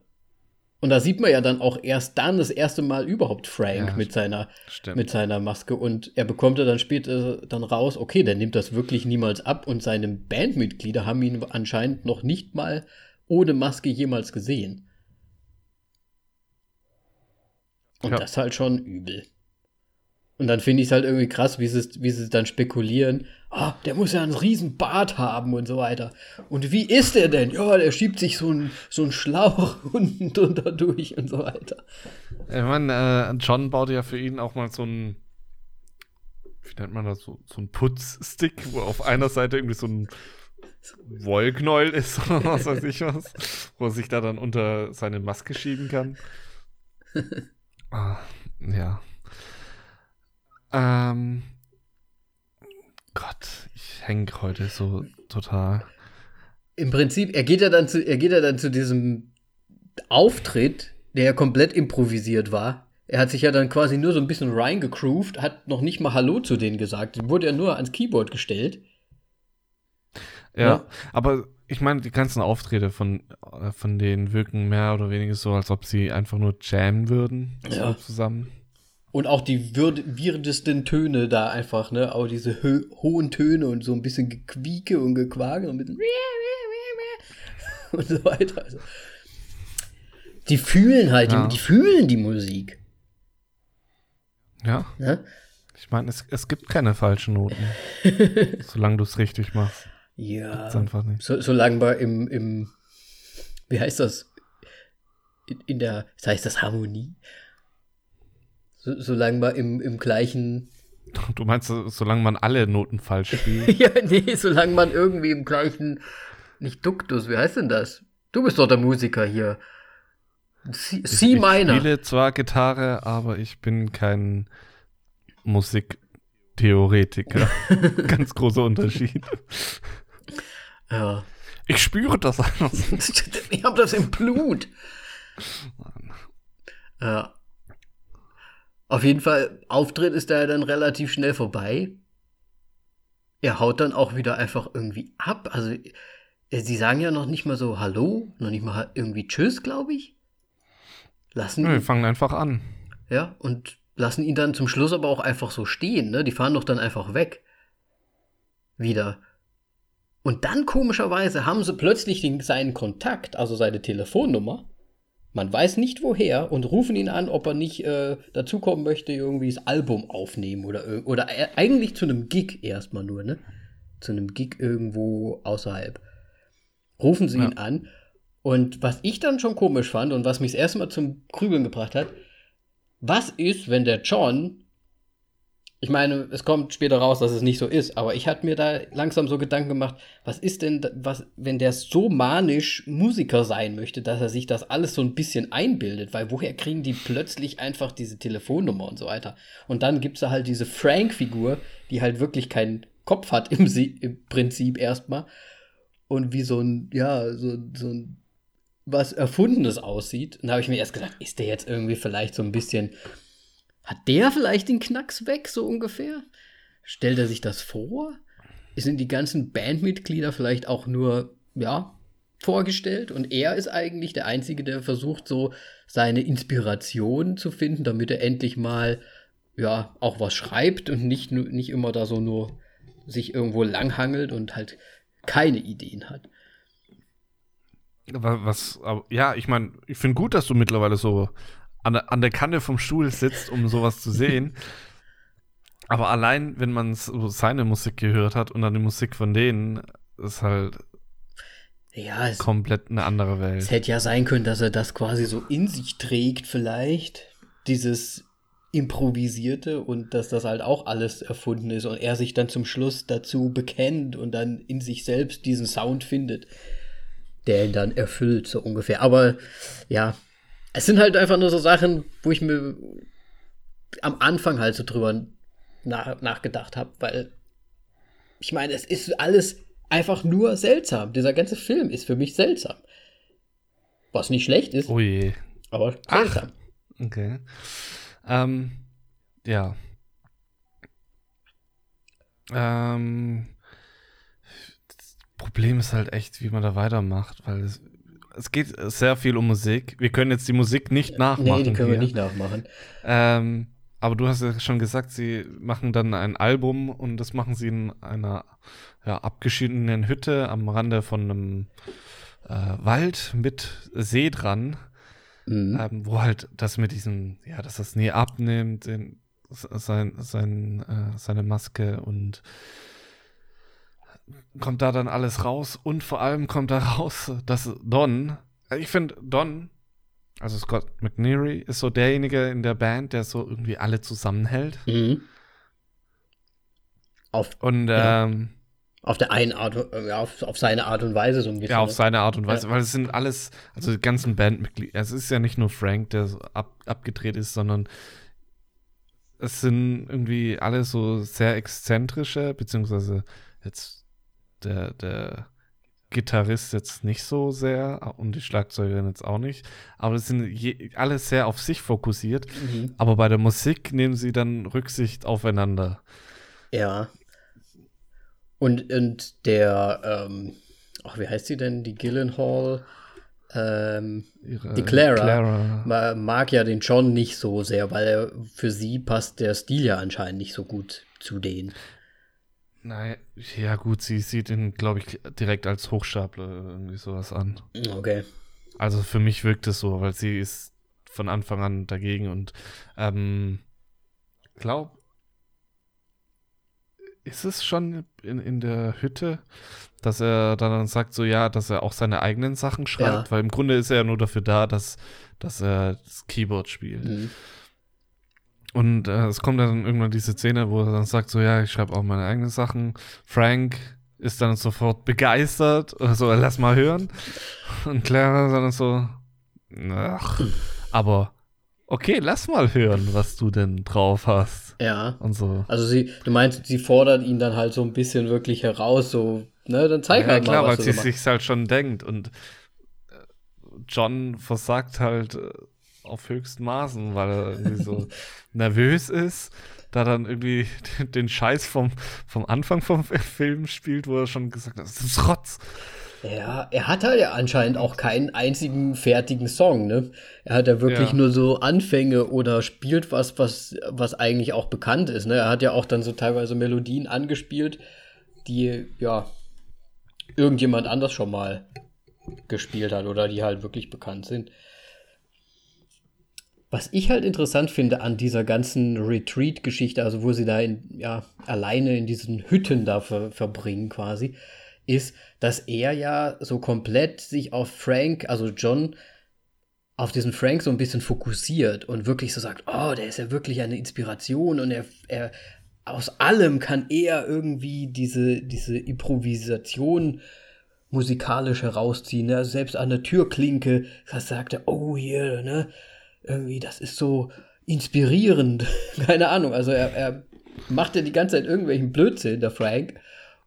Und da sieht man ja dann auch erst dann das erste Mal überhaupt Frank ja, mit, seiner, mit seiner Maske. Und er bekommt ja dann später dann raus, okay, der nimmt das wirklich niemals ab. Und seine Bandmitglieder haben ihn anscheinend noch nicht mal ohne Maske jemals gesehen. Und ja. das ist halt schon übel. Und dann finde ich es halt irgendwie krass, wie sie, wie sie dann spekulieren. Ah, der muss ja einen riesen Bart haben und so weiter. Und wie ist der denn? Ja, der schiebt sich so einen so Schlauch unten drunter durch und so weiter. Ich meine, äh, John baut ja für ihn auch mal so ein, wie nennt man das, so, so ein Putzstick, wo auf einer Seite irgendwie so ein Wollknäuel ist oder was weiß ich was, wo er sich da dann unter seine Maske schieben kann. ah, ja. Ähm, Gott, ich hänge heute so total. Im Prinzip, er geht ja dann zu, er geht ja dann zu diesem Auftritt, der ja komplett improvisiert war. Er hat sich ja dann quasi nur so ein bisschen reingegroovt, hat noch nicht mal Hallo zu denen gesagt. Wurde ja nur ans Keyboard gestellt. Ja, ja. aber ich meine, die ganzen Auftritte von, äh, von denen wirken mehr oder weniger so, als ob sie einfach nur jammen würden. Ja. So zusammen. Und auch die wirdesten Töne da einfach, ne? Auch diese hohen Töne und so ein bisschen Gequieke und Gequake und mit und so weiter. Also, die fühlen halt, ja. die, die, fühlen die Musik. Ja. ja? Ich meine, es, es gibt keine falschen Noten. solange du es richtig machst. Ja. Einfach nicht. So, solange wir im, im, wie heißt das? In, in der, das heißt das Harmonie? So, solange man im, im gleichen. Du meinst, solange man alle Noten falsch spielt? ja, nee, solange man irgendwie im gleichen. Nicht Duktus, wie heißt denn das? Du bist doch der Musiker hier. C, C ich, minor. Ich spiele zwar Gitarre, aber ich bin kein Musiktheoretiker. Ganz großer Unterschied. Ja. Ich spüre das einfach. ich habe das im Blut. Mann. Ja. Auf jeden Fall, Auftritt ist da ja dann relativ schnell vorbei. Er haut dann auch wieder einfach irgendwie ab. Also, äh, sie sagen ja noch nicht mal so Hallo, noch nicht mal irgendwie Tschüss, glaube ich. Lassen wir fangen einfach an. Ja, und lassen ihn dann zum Schluss aber auch einfach so stehen, ne? Die fahren doch dann einfach weg. Wieder. Und dann komischerweise haben sie plötzlich den, seinen Kontakt, also seine Telefonnummer, man weiß nicht woher und rufen ihn an, ob er nicht äh, dazukommen möchte, irgendwie das Album aufnehmen oder, oder äh, eigentlich zu einem Gig erstmal nur, ne? Zu einem Gig irgendwo außerhalb. Rufen sie ja. ihn an. Und was ich dann schon komisch fand und was mich das erste Mal zum Grübeln gebracht hat, was ist, wenn der John ich meine, es kommt später raus, dass es nicht so ist, aber ich hatte mir da langsam so Gedanken gemacht, was ist denn, was, wenn der so manisch Musiker sein möchte, dass er sich das alles so ein bisschen einbildet, weil woher kriegen die plötzlich einfach diese Telefonnummer und so weiter? Und dann gibt es da halt diese Frank-Figur, die halt wirklich keinen Kopf hat im, im Prinzip erstmal und wie so ein, ja, so, so ein was Erfundenes aussieht. Und da habe ich mir erst gedacht, ist der jetzt irgendwie vielleicht so ein bisschen hat der vielleicht den Knacks weg, so ungefähr? Stellt er sich das vor? Sind die ganzen Bandmitglieder vielleicht auch nur, ja, vorgestellt und er ist eigentlich der Einzige, der versucht, so seine Inspiration zu finden, damit er endlich mal ja auch was schreibt und nicht, nicht immer da so nur sich irgendwo langhangelt und halt keine Ideen hat. Was, ja, ich meine, ich finde gut, dass du mittlerweile so an, an der Kante vom Stuhl sitzt, um sowas zu sehen. Aber allein, wenn man so seine Musik gehört hat und dann die Musik von denen, ist halt ja, es, komplett eine andere Welt. Es hätte ja sein können, dass er das quasi so in sich trägt, vielleicht. Dieses Improvisierte und dass das halt auch alles erfunden ist und er sich dann zum Schluss dazu bekennt und dann in sich selbst diesen Sound findet, der ihn dann erfüllt, so ungefähr. Aber ja, es sind halt einfach nur so Sachen, wo ich mir am Anfang halt so drüber nach, nachgedacht habe, weil ich meine, es ist alles einfach nur seltsam. Dieser ganze Film ist für mich seltsam. Was nicht schlecht ist. Oh je. Aber seltsam. Ach, okay. Ähm, ja. Ähm, das Problem ist halt echt, wie man da weitermacht, weil es, es geht sehr viel um Musik. Wir können jetzt die Musik nicht nachmachen. Nee, die können hier. wir nicht nachmachen. Ähm, aber du hast ja schon gesagt, sie machen dann ein Album und das machen sie in einer ja, abgeschiedenen Hütte am Rande von einem äh, Wald mit See dran, mhm. ähm, wo halt das mit diesem, ja, dass das nie abnimmt, den, sein, sein, äh, seine Maske und kommt da dann alles raus und vor allem kommt da raus, dass Don, ich finde Don also Scott McNeary ist so derjenige in der Band, der so irgendwie alle zusammenhält. Mhm. Auf, und ja. ähm, auf der einen Art, ja, auf, auf, seine Art und Weise so ein bisschen. Ja, auf ne? seine Art und Weise, ja. weil es sind alles, also die ganzen Bandmitglieder, es ist ja nicht nur Frank, der so ab, abgedreht ist, sondern es sind irgendwie alle so sehr exzentrische, beziehungsweise jetzt der, der Gitarrist jetzt nicht so sehr und die Schlagzeugerin jetzt auch nicht. Aber es sind je, alle sehr auf sich fokussiert. Mhm. Aber bei der Musik nehmen sie dann Rücksicht aufeinander. Ja. Und, und der, ähm, ach, wie heißt sie denn? Die Gillenhall? Ähm, Ihre, die Clara, Clara, mag ja den John nicht so sehr, weil er, für sie passt der Stil ja anscheinend nicht so gut zu denen. Nein, ja gut, sie sieht ihn, glaube ich, direkt als Hochstapler irgendwie sowas an. Okay. Also für mich wirkt es so, weil sie ist von Anfang an dagegen und ähm, glaub, ist es schon in, in der Hütte, dass er dann sagt so, ja, dass er auch seine eigenen Sachen schreibt, ja. weil im Grunde ist er ja nur dafür da, dass, dass er das Keyboard spielt. Mhm. Und äh, es kommt dann irgendwann diese Szene, wo er dann sagt, so ja, ich schreibe auch meine eigenen Sachen. Frank ist dann sofort begeistert oder so, lass mal hören. Und Clara dann so, ach, aber okay, lass mal hören, was du denn drauf hast. Ja. Und so. Also sie, du meinst, sie fordert ihn dann halt so ein bisschen wirklich heraus, so, ne, dann zeig ja, halt klar, mal, was weil sie sich halt schon denkt und äh, John versagt halt äh, auf höchsten Maßen, weil er irgendwie so nervös ist, da dann irgendwie den Scheiß vom, vom Anfang vom Film spielt, wo er schon gesagt hat, das ist Rotz. Ja, er hat halt ja anscheinend auch keinen einzigen fertigen Song, ne? Er hat ja wirklich ja. nur so Anfänge oder spielt was, was, was eigentlich auch bekannt ist, ne? Er hat ja auch dann so teilweise Melodien angespielt, die, ja, irgendjemand anders schon mal gespielt hat oder die halt wirklich bekannt sind. Was ich halt interessant finde an dieser ganzen Retreat-Geschichte, also wo sie da in, ja, alleine in diesen Hütten da ver verbringen quasi, ist, dass er ja so komplett sich auf Frank, also John, auf diesen Frank so ein bisschen fokussiert und wirklich so sagt, oh, der ist ja wirklich eine Inspiration und er, er aus allem kann er irgendwie diese, diese Improvisation musikalisch herausziehen. Ne? Also selbst an der Türklinke, sagt er, oh hier, ne, irgendwie, das ist so inspirierend. Keine Ahnung. Also er, er macht ja die ganze Zeit irgendwelchen Blödsinn, der Frank.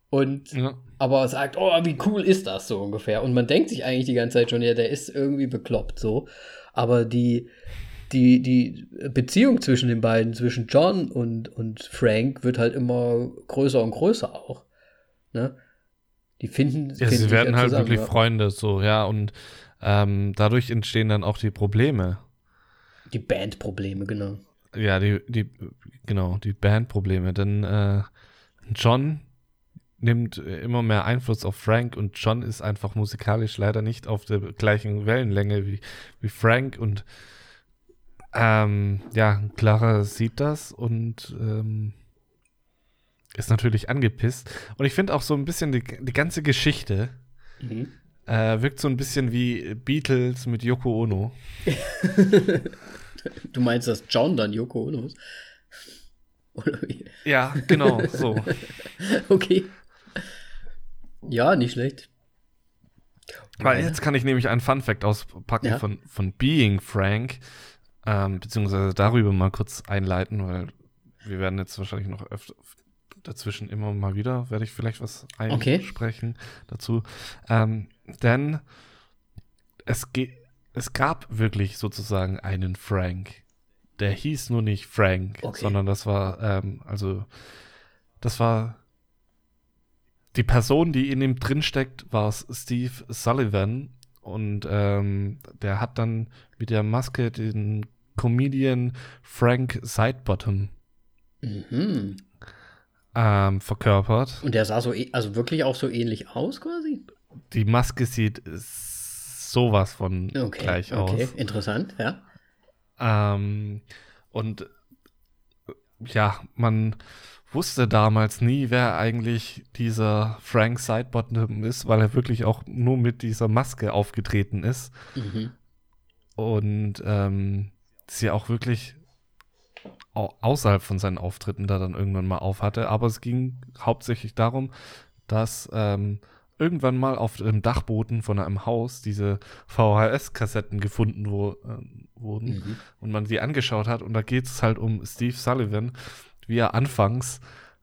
Und ja. aber sagt, oh, wie cool ist das so ungefähr. Und man denkt sich eigentlich die ganze Zeit schon, ja, der ist irgendwie bekloppt so. Aber die, die, die Beziehung zwischen den beiden, zwischen John und, und Frank, wird halt immer größer und größer auch. Ne? Die finden, Ja, finden sie werden halt zusammen, wirklich ja. Freunde, so, ja, und ähm, dadurch entstehen dann auch die Probleme. Die Bandprobleme, genau. Ja, die, die, genau, die Bandprobleme. Denn äh, John nimmt immer mehr Einfluss auf Frank und John ist einfach musikalisch leider nicht auf der gleichen Wellenlänge wie, wie Frank und ähm, ja, Clara sieht das und ähm, ist natürlich angepisst. Und ich finde auch so ein bisschen die, die ganze Geschichte Mhm. äh, wirkt so ein bisschen wie Beatles mit Yoko Ono. Du meinst, dass John dann Yoko Ono ist? Oder wie? Ja, genau, so. Okay. Ja, nicht schlecht. Weil jetzt kann ich nämlich einen Fun Fact auspacken Ja. von, von Being Frank, ähm, beziehungsweise darüber mal kurz einleiten, weil wir werden jetzt wahrscheinlich noch öfter dazwischen immer mal wieder, werde ich vielleicht was Okay. einsprechen dazu. Ähm, denn es, ge es gab wirklich sozusagen einen Frank. Der hieß nur nicht Frank, Okay. sondern das war, ähm, also, das war die Person, die in ihm drinsteckt, war Steve Sullivan. Und ähm, der hat dann mit der Maske den Comedian Frank Sidebottom Mhm. ähm, verkörpert. Und der sah so, eh- also wirklich auch so ähnlich aus quasi? Die Maske sieht sowas von Okay. gleich okay, aus. interessant, ja. Ähm, und ja, man wusste damals nie, wer eigentlich dieser Frank Sidebottom ist, weil er wirklich auch nur mit dieser Maske aufgetreten ist. Mhm. Und ähm, sie auch wirklich au außerhalb von seinen Auftritten da dann irgendwann mal auf hatte. Aber es ging hauptsächlich darum, dass ähm, irgendwann mal auf dem Dachboden von einem Haus diese VHS-Kassetten gefunden wo, ähm, wurden Mhm. und man die angeschaut hat. Und da geht es halt um Steve Sullivan, wie er anfangs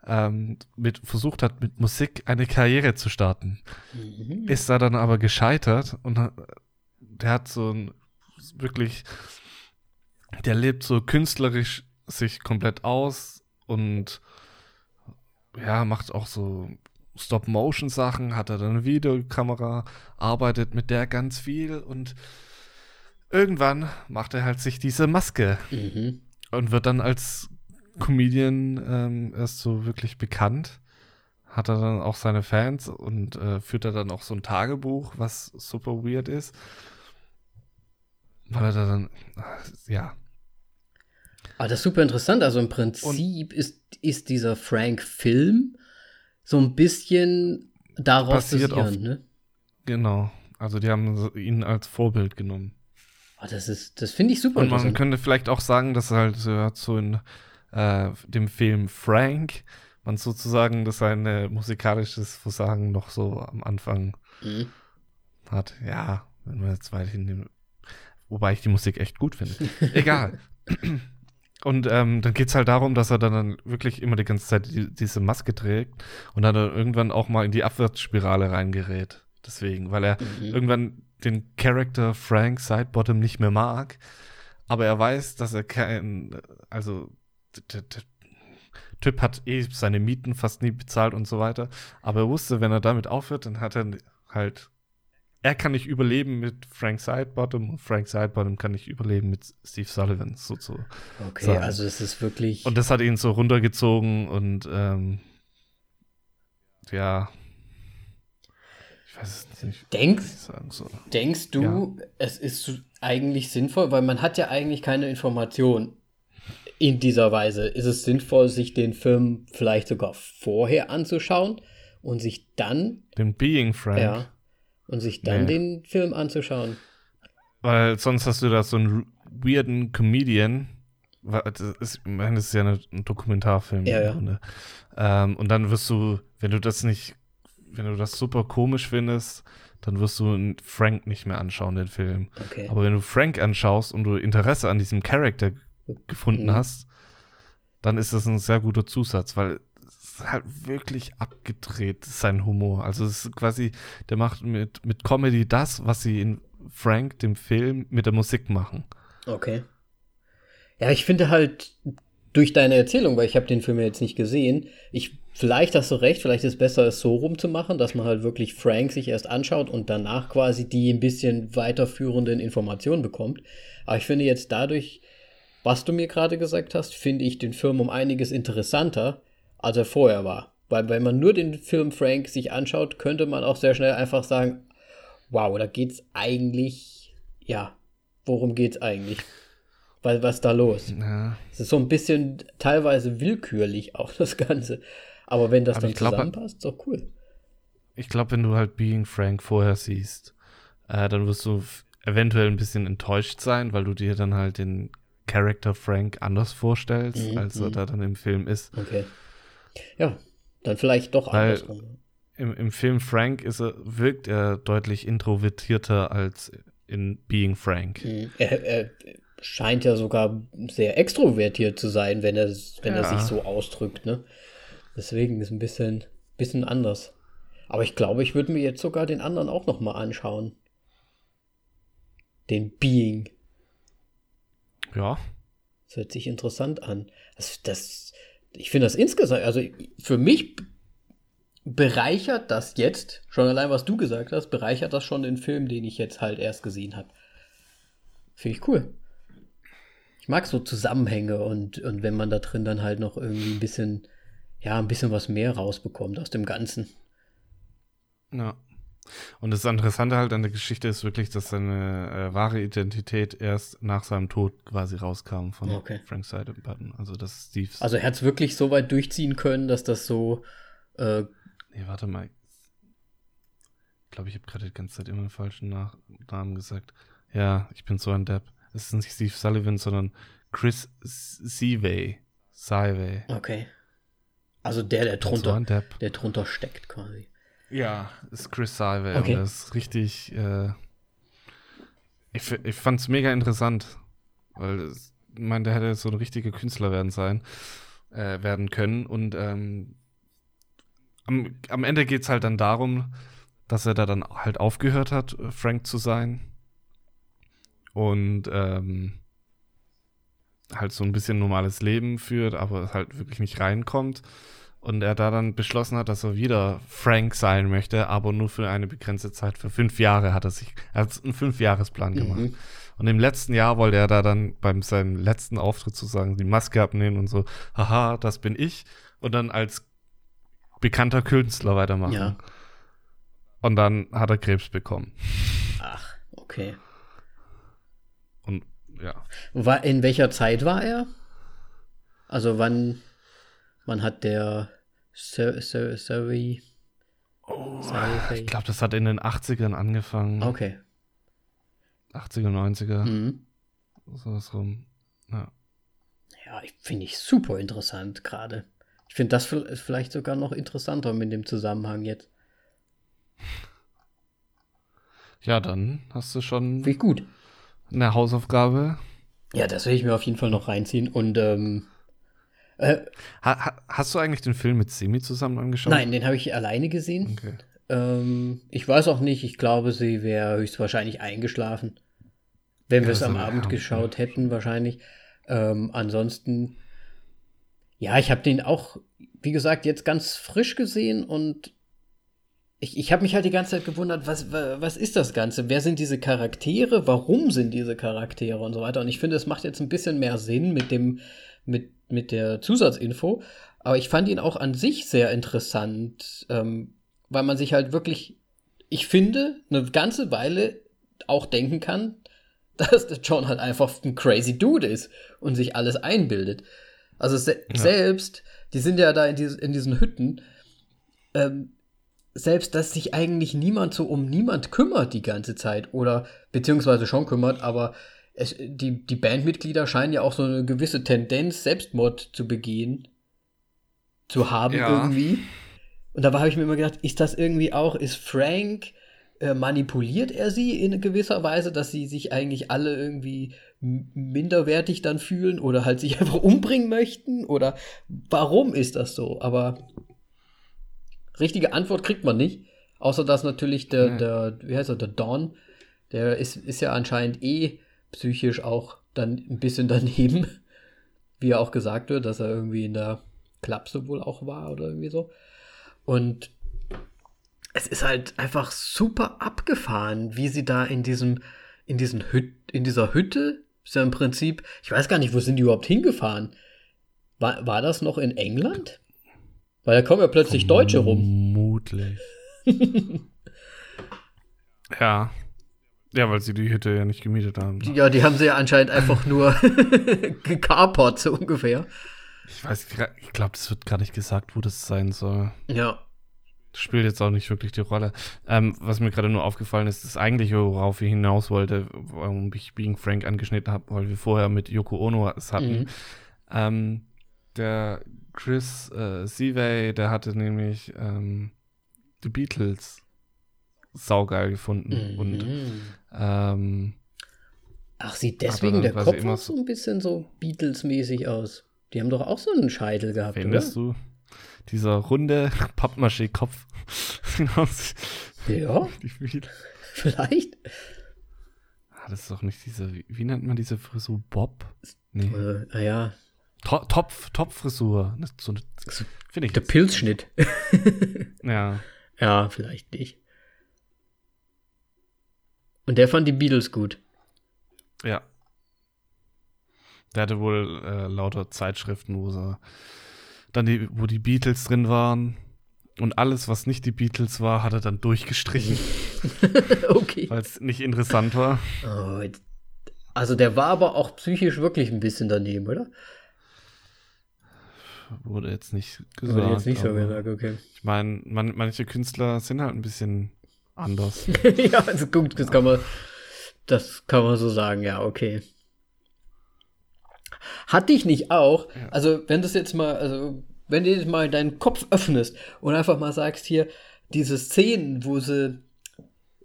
ähm, mit, versucht hat, mit Musik eine Karriere zu starten Mhm. ist da dann aber gescheitert und hat- der hat so ein wirklich, der lebt so künstlerisch sich komplett aus und ja, macht auch so Stop-Motion-Sachen, hat er dann eine Videokamera, arbeitet mit der ganz viel und irgendwann macht er halt sich diese Maske Mhm. und wird dann als Comedian ähm, erst so wirklich bekannt. Hat er dann auch seine Fans und äh, führt er dann auch so ein Tagebuch, was super weird ist. Weil er da dann, äh, ja, Aber das ist super interessant. Also im Prinzip ist, ist dieser Frank-Film so ein bisschen darauf Basiert auf- basierend, ne? genau. Also die haben ihn als Vorbild genommen. Oh, das ist, das finde ich super Und man könnte vielleicht auch sagen, dass halt so, ja, so in äh, dem Film Frank man sozusagen das sein musikalisches Versagen noch so am Anfang Mhm. hat. Ja, wenn man jetzt weit hin. Wobei ich die Musik echt gut finde. Egal. Und ähm, dann geht es halt darum, dass er dann wirklich immer die ganze Zeit die, diese Maske trägt und dann irgendwann auch mal in die Abwärtsspirale reingerät. Deswegen, weil er Mhm. irgendwann den Charakter Frank Sidebottom nicht mehr mag, aber er weiß, dass er kein, also der, der Typ hat eh seine Mieten fast nie bezahlt und so weiter, aber er wusste, wenn er damit aufhört, dann hat er halt, er kann nicht überleben mit Frank Sidebottom und Frank Sidebottom kann nicht überleben mit Steve Sullivan, so. Okay, sagen. also es ist wirklich. Und das hat ihn so runtergezogen und ähm, ja, ich weiß es nicht, denkst, denkst du, es ist eigentlich sinnvoll, weil man hat ja eigentlich keine Information in dieser Weise. Ist es sinnvoll, sich den Film vielleicht sogar vorher anzuschauen und sich dann, Den Being Frank. ja, und sich dann Nee. den Film anzuschauen? Weil sonst hast du da so einen weirden Comedian. Das ist, ich meine, das ist ja ein Dokumentarfilm. Ja, ja. Grunde. Ähm, und dann wirst du, wenn du das nicht, wenn du das super komisch findest, dann wirst du Frank nicht mehr anschauen, den Film. Okay. Aber wenn du Frank anschaust und du Interesse an diesem Charakter gefunden Mhm. hast, dann ist das ein sehr guter Zusatz, weil halt wirklich abgedreht, sein Humor. Also es ist quasi, der macht mit, mit Comedy das, was sie in Frank, dem Film, mit der Musik machen. Okay. Ja, ich finde halt durch deine Erzählung, weil ich habe den Film ja jetzt nicht gesehen, ich vielleicht hast du recht, vielleicht ist es besser, es so rumzumachen, dass man halt wirklich Frank sich erst anschaut und danach quasi die ein bisschen weiterführenden Informationen bekommt. Aber ich finde jetzt dadurch, was du mir gerade gesagt hast, finde ich den Film um einiges interessanter, als er vorher war. Weil wenn man nur den Film Frank sich anschaut, könnte man auch sehr schnell einfach sagen, wow, da geht's eigentlich, ja, worum geht's eigentlich? Weil was ist da los? Ja. Es ist so ein bisschen teilweise willkürlich auch das Ganze. Aber wenn das Aber dann glaub, zusammenpasst, ist doch cool. Ich glaube, wenn du halt Being Frank vorher siehst, äh, dann wirst du eventuell ein bisschen enttäuscht sein, weil du dir dann halt den Charakter Frank anders vorstellst, Mhm, als er mhm. da dann im Film ist. Okay. Ja, dann vielleicht doch Weil- andersrum. Im, Im Film Frank ist er, wirkt er deutlich introvertierter als in Being Frank. Mhm. Er, er scheint ja sogar sehr extrovertiert zu sein, wenn er, wenn er Ja. sich so ausdrückt, ne? Deswegen ist ein bisschen, bisschen anders. Aber ich glaube, ich würde mir jetzt sogar den anderen auch noch mal anschauen. Den Being. Ja, Das hört sich interessant an. Das, das, ich finde das insgesamt, also für mich bereichert das jetzt, schon allein was du gesagt hast, bereichert das schon den Film, den ich jetzt halt erst gesehen habe. Finde ich cool. Ich mag so Zusammenhänge und, und wenn man da drin dann halt noch irgendwie ein bisschen, ja, ein bisschen was mehr rausbekommt aus dem Ganzen. ja. Und das Interessante halt an der Geschichte ist wirklich, dass seine äh, wahre Identität erst nach seinem Tod quasi rauskam von Okay. Frank Button. Also das Steves. Also er hat es wirklich so weit durchziehen können, dass das so, äh, Nee, warte mal. Ich glaube, ich habe gerade die ganze Zeit immer den falschen Nach Namen gesagt. Ja, ich bin so ein Depp. Es ist nicht Steve Sullivan, sondern Chris Seavey. Seavey. okay. Also der, der So drunter, Depp. der drunter steckt quasi. Ja, ist Chris Seavey. Okay. Das ist richtig. Äh, ich ich fand es mega interessant. Weil es, ich meine, der hätte so ein richtiger Künstler werden sein, äh, werden können. Und ähm, am, am Ende geht es halt dann darum, dass er da dann halt aufgehört hat, Frank zu sein. Und ähm, halt so ein bisschen normales Leben führt, aber halt wirklich nicht reinkommt. Und er da dann beschlossen hat, dass er wieder Frank sein möchte, aber nur für eine begrenzte Zeit. Für fünf Jahre hat er sich, er hat einen Fünfjahresplan gemacht. Mhm. Und im letzten Jahr wollte er da dann beim seinem letzten Auftritt sozusagen die Maske abnehmen und so, haha, das bin ich. Und dann als bekannter Künstler weitermachen. Ja. Und dann hat er Krebs bekommen. Ach, okay. Und ja. War, in welcher Zeit war er? Also wann, wann hat der Sur Sur Survey? Oh, ich glaube, das hat in den 80ern angefangen. Okay. 80er, 90er, Mhm. sowas rum. Ja. Ja, ich finde ich super interessant gerade. Ich finde das vielleicht sogar noch interessanter mit dem Zusammenhang jetzt. ja, dann hast du schon Finde ich gut. eine Hausaufgabe. Ja, das will ich mir auf jeden Fall noch reinziehen. Und ähm, äh, Ha, ha, hast du eigentlich den Film mit Semi zusammen angeschaut? nein, den habe ich alleine gesehen. Okay. Ähm, ich weiß auch nicht, ich glaube, sie wäre höchstwahrscheinlich eingeschlafen. Wenn wir Ja, es am Abend ja, geschaut hätten, wahrscheinlich. Ähm, ansonsten, ja, ich habe den auch, wie gesagt, jetzt ganz frisch gesehen und ich, ich habe mich halt die ganze Zeit gewundert, was, wa- was ist das Ganze? Wer sind diese Charaktere? Warum sind diese Charaktere und so weiter? Und ich finde, es macht jetzt ein bisschen mehr Sinn mit dem, mit, mit der Zusatzinfo. Aber ich fand ihn auch an sich sehr interessant, ähm, weil man sich halt wirklich, ich finde, eine ganze Weile auch denken kann, dass der John halt einfach ein crazy Dude ist und sich alles einbildet. Also se Ja. selbst, die sind ja da in, dies, in diesen Hütten, ähm, selbst, dass sich eigentlich niemand so um niemand kümmert die ganze Zeit oder beziehungsweise schon kümmert, aber es, die, die Bandmitglieder scheinen ja auch so eine gewisse Tendenz, Selbstmord zu begehen, zu haben Ja. irgendwie. Und da habe ich mir immer gedacht, ist das irgendwie auch, ist Frank, äh, manipuliert er sie in gewisser Weise, dass sie sich eigentlich alle irgendwie minderwertig dann fühlen oder halt sich einfach umbringen möchten? Oder warum ist das so? Aber richtige Antwort kriegt man nicht. Außer dass natürlich der, der wie heißt er, der Dawn, der ist, ist ja anscheinend eh psychisch auch dann ein bisschen daneben, wie er auch gesagt wird, dass er irgendwie in der Klapse wohl auch war oder irgendwie so. Und es ist halt einfach super abgefahren, wie sie da in diesem, in diesen Hüt, in dieser Hütte, ist ja im Prinzip, ich weiß gar nicht, wo sind die überhaupt hingefahren? War, war das noch in England? Weil da kommen ja plötzlich Deutsche rum. Vermutlich. ja. Ja, weil sie die Hütte ja nicht gemietet haben. Ja, die haben sie ja anscheinend einfach nur gecarport, so ungefähr. Ich weiß, ich glaube, das wird gar nicht gesagt, wo das sein soll. Ja. Das spielt jetzt auch nicht wirklich die Rolle. Ähm, was mir gerade nur aufgefallen ist, das eigentliche, worauf ich hinaus wollte, warum ich Being Frank angeschnitten habe, weil wir vorher mit Yoko Ono es hatten. Mhm. Ähm, der Chris äh, Seavey, der hatte nämlich ähm, The Beatles saugeil gefunden. Und Mhm. ähm, Ach, sieht deswegen der Kopf immer so ein bisschen so Beatles-mäßig aus. Die haben doch auch so einen Scheitel gehabt, findest du? Dieser runde Pappmaché-Kopf. Oder? Ja, vielleicht. Ah, das ist doch nicht diese, wie, nennt man diese Frisur? Bob? Nee. Äh, naja, To Topf, Topfrisur. Das ist So eine, finde ich. der. Pilzschnitt. Ja. ja, vielleicht nicht. Und der fand die Beatles gut. Ja. Der hatte wohl äh, lauter Zeitschriften, wo sie dann die, wo die Beatles drin waren. Und alles, was nicht die Beatles war, hat er dann durchgestrichen, okay. weil es nicht interessant war. Oh, also der war aber auch psychisch wirklich ein bisschen daneben, oder? Wurde jetzt nicht gesagt. Wurde jetzt nicht so gesagt, okay. Ich meine, man, manche Künstler sind halt ein bisschen anders. ja, also gut, das kann man, das kann man so sagen, ja, okay. Hat dich nicht auch, Ja. also wenn das jetzt mal, also wenn du jetzt mal deinen Kopf öffnest und einfach mal sagst hier, diese Szenen, wo sie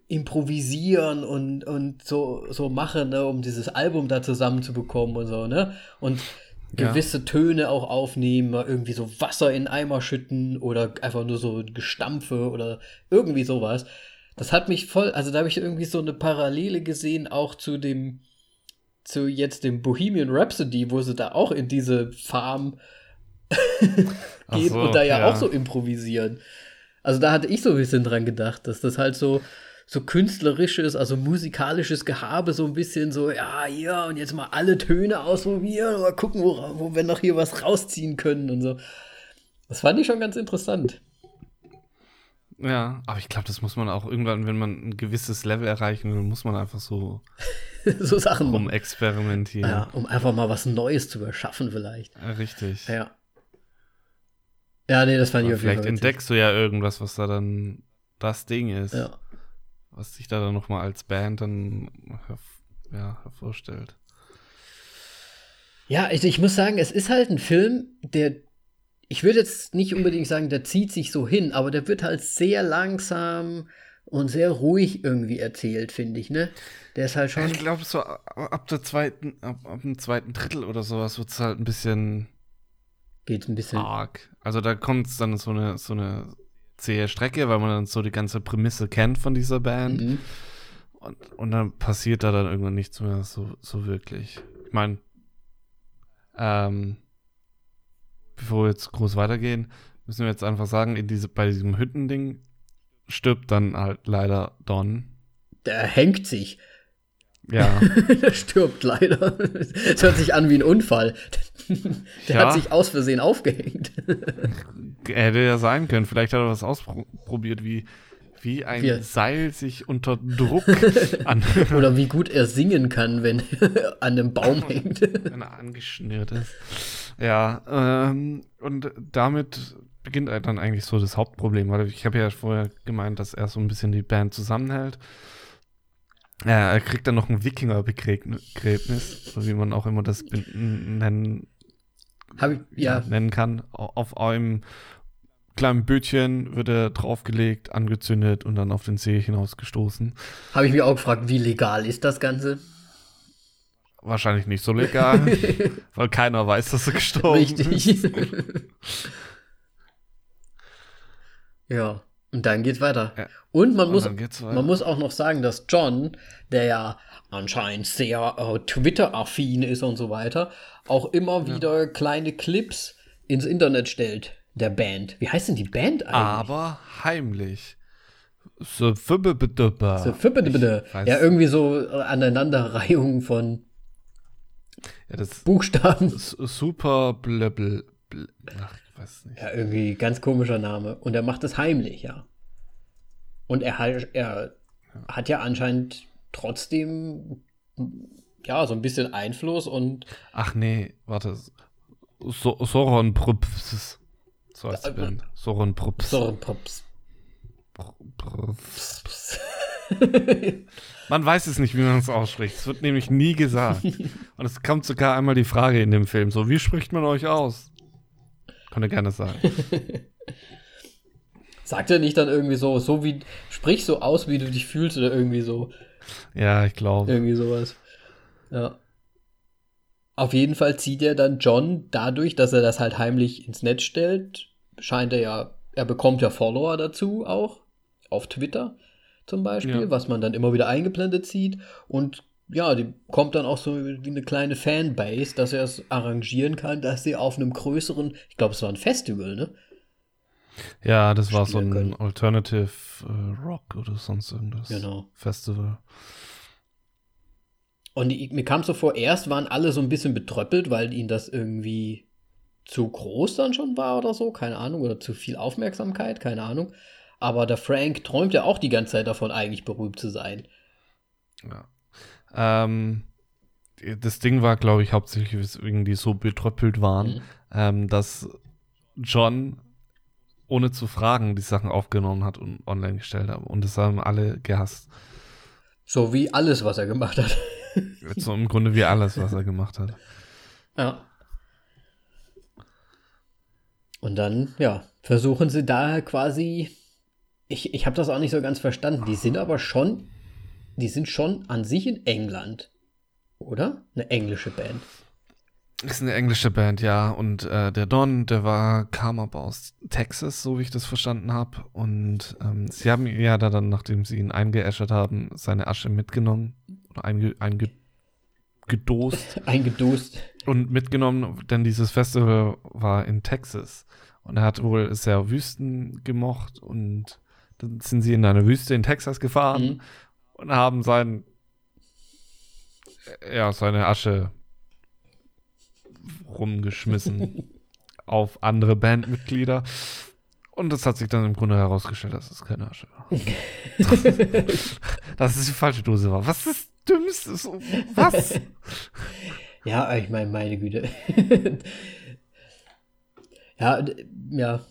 improvisieren und, und so, so machen, ne, um dieses Album da zusammenzubekommen und so, ne? Und Ja. gewisse Töne auch aufnehmen, irgendwie so Wasser in Eimer schütten oder einfach nur so Gestampfe oder irgendwie sowas. Das hat mich voll, also da habe ich irgendwie so eine Parallele gesehen, auch zu dem, zu jetzt dem Bohemian Rhapsody, wo sie da auch in diese Farm gehen so, und da ja, ja. auch so improvisieren. Also da hatte ich so ein bisschen dran gedacht, dass das halt so, so künstlerisches, also musikalisches Gehabe so ein bisschen so, ja, ja, und jetzt mal alle Töne ausprobieren, mal gucken, wo, wo wir noch hier was rausziehen können und so. Das fand ich schon ganz interessant. Ja, aber ich glaube, das muss man auch irgendwann, wenn man ein gewisses Level erreichen will, muss man einfach so so Sachen machen. rumexperimentieren. Ja, um einfach mal was Neues zu erschaffen vielleicht. Ja, Richtig. Ja. Ja, nee, das fand ich auf vielleicht entdeckst du ja irgendwas, was da dann das Ding ist, Ja. was sich da dann nochmal als Band dann ja, hervorstellt. Ja, also ich muss sagen, es ist halt ein Film, der, ich würde jetzt nicht unbedingt sagen, der zieht sich so hin, aber der wird halt sehr langsam und sehr ruhig irgendwie erzählt, finde ich, ne? Der ist halt schon. Ich glaube, so ab der zweiten, ab, ab dem zweiten Drittel oder sowas wird es halt ein bisschen Geht ein bisschen. arg. Also da kommt es dann so eine, so eine zähe Strecke, weil man dann so die ganze Prämisse kennt von dieser Band. Mhm. Und, und dann passiert da dann irgendwann nichts mehr so, so wirklich. Ich meine, ähm, bevor wir jetzt groß weitergehen, müssen wir jetzt einfach sagen, diese, bei diesem Hüttending stirbt dann halt leider Don. Der hängt sich. Ja, der stirbt leider. Das hört sich an wie ein Unfall. Der Ja. hat sich aus Versehen aufgehängt. hätte ja sein können. Vielleicht hat er was ausprobiert, wie, wie ein Wie- Seil sich unter Druck an, Oder wie gut er singen kann, wenn er an einem Baum hängt. wenn er angeschnürt ist. Ja, ähm, und damit beginnt halt dann eigentlich so das Hauptproblem, weil ich habe ja vorher gemeint, dass er so ein bisschen die Band zusammenhält. Ja, er kriegt dann noch ein Wikingerbegräbnis, so wie man auch immer das nennen, Hab ich, ja. nennen kann. Au- Auf einem kleinen Bötchen wird er draufgelegt, angezündet und dann auf den See hinausgestoßen. habe ich mich auch gefragt, wie legal ist das Ganze? Wahrscheinlich nicht so legal, weil keiner weiß, dass er gestorben ist. Richtig. ja, und dann geht's weiter. Ja. Und man Und muss, man muss auch noch sagen, dass John, der ja anscheinend sehr äh, Twitter-affin ist und so weiter, auch immer wieder kleine Clips ins Internet stellt, der Band. Wie heißt denn die Band eigentlich? Aber heimlich. So. So, Ja, irgendwie so Aneinanderreihung von Ja, das Buchstaben. super blöbel. Bl Ach, ich weiß nicht. Ja, irgendwie ganz komischer Name. Und er macht es heimlich, ja. Und er, hat- er hat ja anscheinend trotzdem ja so ein bisschen Einfluss und Ach nee, warte. So Soron Prups. So heißt die Äh, Band. Soron Prups. so Pops. Prups. Man weiß es nicht, wie man es ausspricht. Es wird nämlich nie gesagt. Und es kommt sogar einmal die Frage in dem Film: So, wie spricht man euch aus? Könnt ihr gerne sagen. Sagt er nicht dann irgendwie so, so wie, sprich so aus, wie du dich fühlst oder irgendwie so, Ja, ich glaube. irgendwie sowas. Ja. Auf jeden Fall zieht er dann John dadurch, dass er das halt heimlich ins Netz stellt, scheint er ja, er bekommt ja Follower dazu auch, auf Twitter zum Beispiel, Ja. was man dann immer wieder eingeblendet sieht und ja, die kommt dann auch so wie eine kleine Fanbase, dass er es arrangieren kann, dass sie auf einem größeren, ich glaube, es war ein Festival, ne? Ja, das war so ein können. Alternative äh, Rock oder sonst irgendwas. Genau. Festival. Und ich, mir kam so vor, erst waren alle so ein bisschen betröppelt, weil ihnen das irgendwie zu groß dann schon war oder so, keine Ahnung, oder zu viel Aufmerksamkeit, keine Ahnung. Aber der Frank träumt ja auch die ganze Zeit davon, eigentlich berühmt zu sein. Ja. Ähm, das Ding war, glaube ich, hauptsächlich, weswegen die so betröppelt waren, Mhm. ähm, dass John ohne zu fragen die Sachen aufgenommen hat und online gestellt hat. Und das haben alle gehasst. So wie alles, was er gemacht hat. So im Grunde wie alles, was er gemacht hat. ja. Und dann, ja, versuchen sie da quasi. Ich, ich habe das auch nicht so ganz verstanden. Die sind aber schon. Die sind schon an sich in England. Oder? Eine englische Band. Ist eine englische Band, ja. Und äh, der Don, der war, kam aber aus Texas, so wie ich das verstanden habe. Und ähm, sie haben ihn ja da dann, nachdem sie ihn eingeäschert haben, seine Asche mitgenommen oder einge, eingedost Eingedost. und mitgenommen, denn dieses Festival war in Texas. Und er hat wohl sehr Wüsten gemocht und dann sind sie in eine Wüste in Texas gefahren Mhm. und haben sein, ja, seine Asche rumgeschmissen auf andere Bandmitglieder. Und das hat sich dann im Grunde herausgestellt, dass es keine Asche war. dass es die falsche Dose war. Was ist Dümmstes? Was? Ja, ich meine, meine Güte. ja, ja.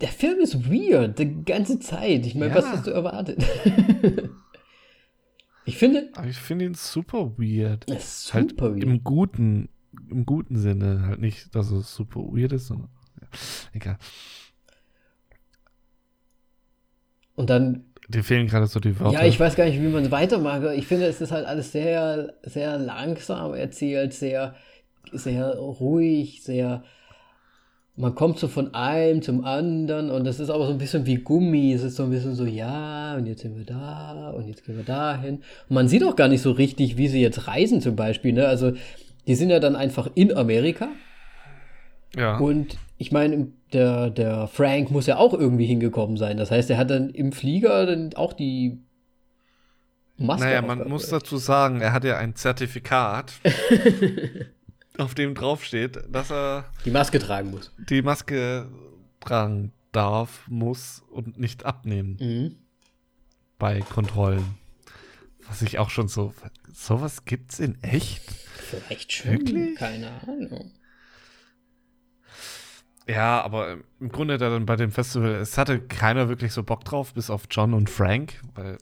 Der Film ist weird, die ganze Zeit. Ich meine, Ja. was hast du erwartet? ich finde, Aber ich finde ihn super weird. Halt super weird. im guten, im guten Sinne. Halt nicht, dass es super weird ist, sondern ja. egal. Und dann, Dir fehlen gerade so die Wörter. ja, ich weiß gar nicht, wie man es weitermacht. Ich finde, es ist halt alles sehr, sehr langsam erzählt, sehr, sehr ruhig, sehr. Man kommt so von einem zum anderen und das ist aber so ein bisschen wie Gummi. Es ist so ein bisschen so, ja, und jetzt sind wir da und jetzt gehen wir dahin. Und man sieht auch gar nicht so richtig, wie sie jetzt reisen zum Beispiel. Ne? Also, die sind ja dann einfach in Amerika ja. und ich meine, der, der Frank muss ja auch irgendwie hingekommen sein. Das heißt, er hat dann im Flieger dann auch die Maske Naja, man muss dazu sagen, er hat ja ein Zertifikat, auf dem draufsteht, dass er die Maske tragen muss. die Maske tragen darf, muss und nicht abnehmen Mhm. bei Kontrollen. Was ich auch schon so. Sowas gibt's in echt? Vielleicht schon. Wirklich? Keine Ahnung. Ja, aber im Grunde da dann bei dem Festival, es hatte keiner wirklich so Bock drauf, bis auf John und Frank, weil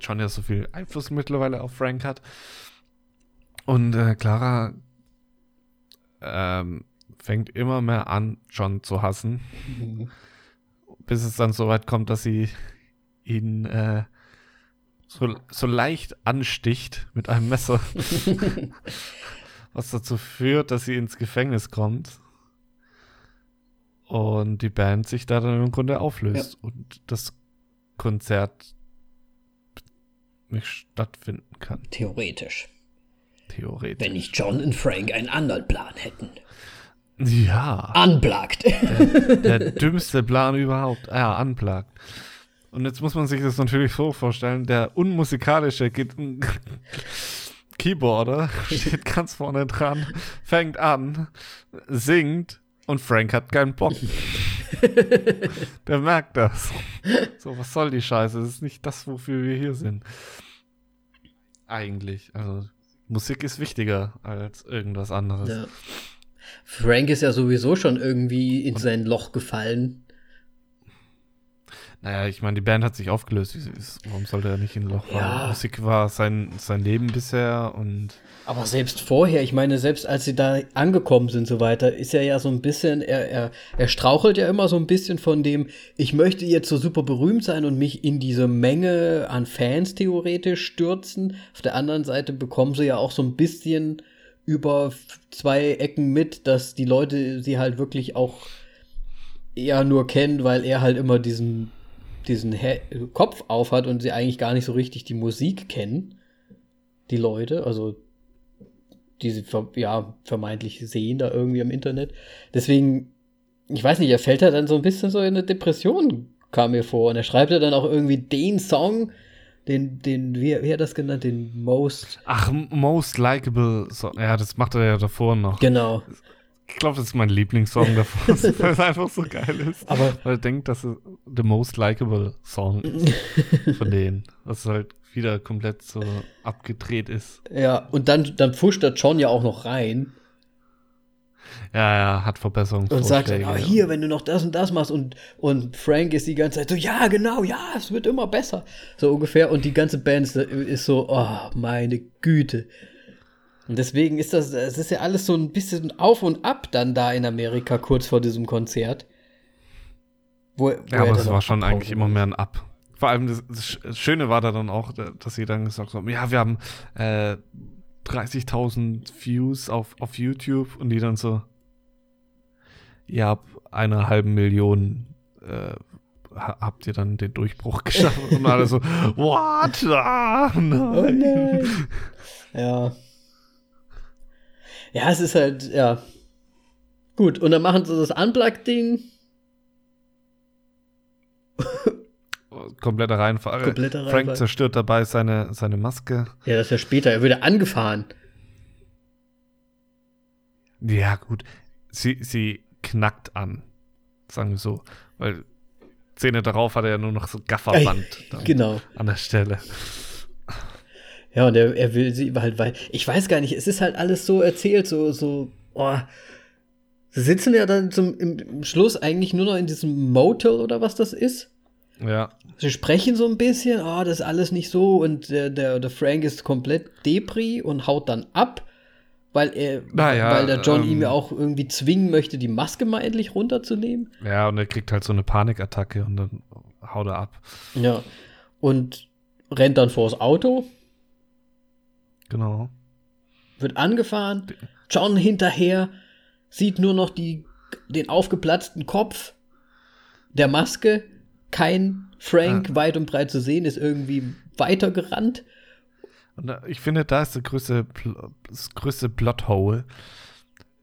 John ja so viel Einfluss mittlerweile auf Frank hat. Und äh, Clara ähm, fängt immer mehr an, John zu hassen, Mhm. bis es dann so weit kommt, dass sie ihn äh, so, so leicht ansticht mit einem Messer, was dazu führt, dass sie ins Gefängnis kommt und die Band sich da dann im Grunde auflöst und das Konzert nicht stattfinden kann, Theoretisch. Theoretisch. Wenn nicht John und Frank einen anderen Plan hätten. Ja. Unplugged. Der, der dümmste Plan überhaupt. Ja, unplugged. Und jetzt muss man sich das natürlich so vorstellen, der unmusikalische Ge Keyboarder steht ganz vorne dran, fängt an, singt und Frank hat keinen Bock. der merkt das. So, was soll die Scheiße? Das ist nicht das, wofür wir hier sind. Eigentlich. Also, Musik ist wichtiger als irgendwas anderes. Ja. Frank ist ja sowieso schon irgendwie in sein Loch gefallen. Naja, ich meine, die Band hat sich aufgelöst. Warum sollte er nicht in Loch fallen? Ja. Musik war sein, sein Leben bisher und Aber selbst vorher, ich meine, selbst als sie da angekommen sind, so weiter, ist er ja so ein bisschen, er, er, er strauchelt ja immer so ein bisschen von dem, ich möchte jetzt so super berühmt sein und mich in diese Menge an Fans theoretisch stürzen. Auf der anderen Seite bekommen sie ja auch so ein bisschen über zwei Ecken mit, dass die Leute sie halt wirklich auch eher nur kennen, weil er halt immer diesen, diesen He Kopf auf hat und sie eigentlich gar nicht so richtig die Musik kennen. Die Leute, also die sie ver ja, vermeintlich sehen da irgendwie am Internet. Deswegen, ich weiß nicht, er fällt da dann so ein bisschen so in eine Depression, kam mir vor. Und er schreibt ja dann auch irgendwie den Song, den, den, wie, wie hat das genannt, den Most. Ach, Most Likeable. So, ja, das macht er ja davor noch. Genau. Ich glaube, das ist mein Lieblingssong davor, weil es einfach so geil ist. Aber Weil er denkt, das ist the most likable Song von denen. Was halt wieder komplett so abgedreht ist. ja, und dann, dann pusht der John ja auch noch rein Ja, ja, hat Verbesserungen. und sagt, ah, hier, wenn du noch das und das machst und, und Frank ist die ganze Zeit so, ja, genau, ja, es wird immer besser. So ungefähr. Und die ganze Band ist, ist so, oh, meine Güte. Und deswegen ist das, es ist ja alles so ein bisschen auf und ab dann da in Amerika kurz vor diesem Konzert. Wo, wo Ja, er aber es war schon eigentlich immer mehr ein Up. Vor allem das, das Schöne war da dann auch, dass sie dann gesagt haben, ja, wir haben äh, 30.000 Views auf, auf YouTube und die dann so, ihr habt eine halbe Million, äh, ha- habt ihr dann den Durchbruch geschafft und alle so, what? Ah, Oh nein. nein. ja. Ja, es ist halt, ja. Gut, und dann machen sie das Unplugged-Ding. Kompletter Reinfall. Kompletter Frank Reinfall. zerstört dabei seine, seine Maske. Ja, das ist ja später. Er wird angefahren. Ja, gut. Sie, sie knackt an. Sagen wir so. Weil Szene darauf hat er ja nur noch so Gafferband dann Genau. an der Stelle. Ja, und er, er will sie halt weil Ich weiß gar nicht, es ist halt alles so erzählt, so, so, oh. Sie sitzen ja dann zum, im, Schluss eigentlich nur noch in diesem Motel oder was das ist. Ja. Sie sprechen so ein bisschen, oh, das ist alles nicht so und der, der, der Frank ist komplett Depri und haut dann ab, weil er, Naja, weil der John ähm, ihm ja auch irgendwie zwingen möchte, die Maske mal endlich runterzunehmen. Ja, und er kriegt halt so eine Panikattacke und dann haut er ab. Ja. Und rennt dann vors Auto, Genau. wird angefahren, John hinterher, sieht nur noch die, den aufgeplatzten Kopf der Maske, kein Frank weit und breit zu sehen, ist irgendwie weitergerannt. Und ich finde, da ist der größte, das größte Plothole.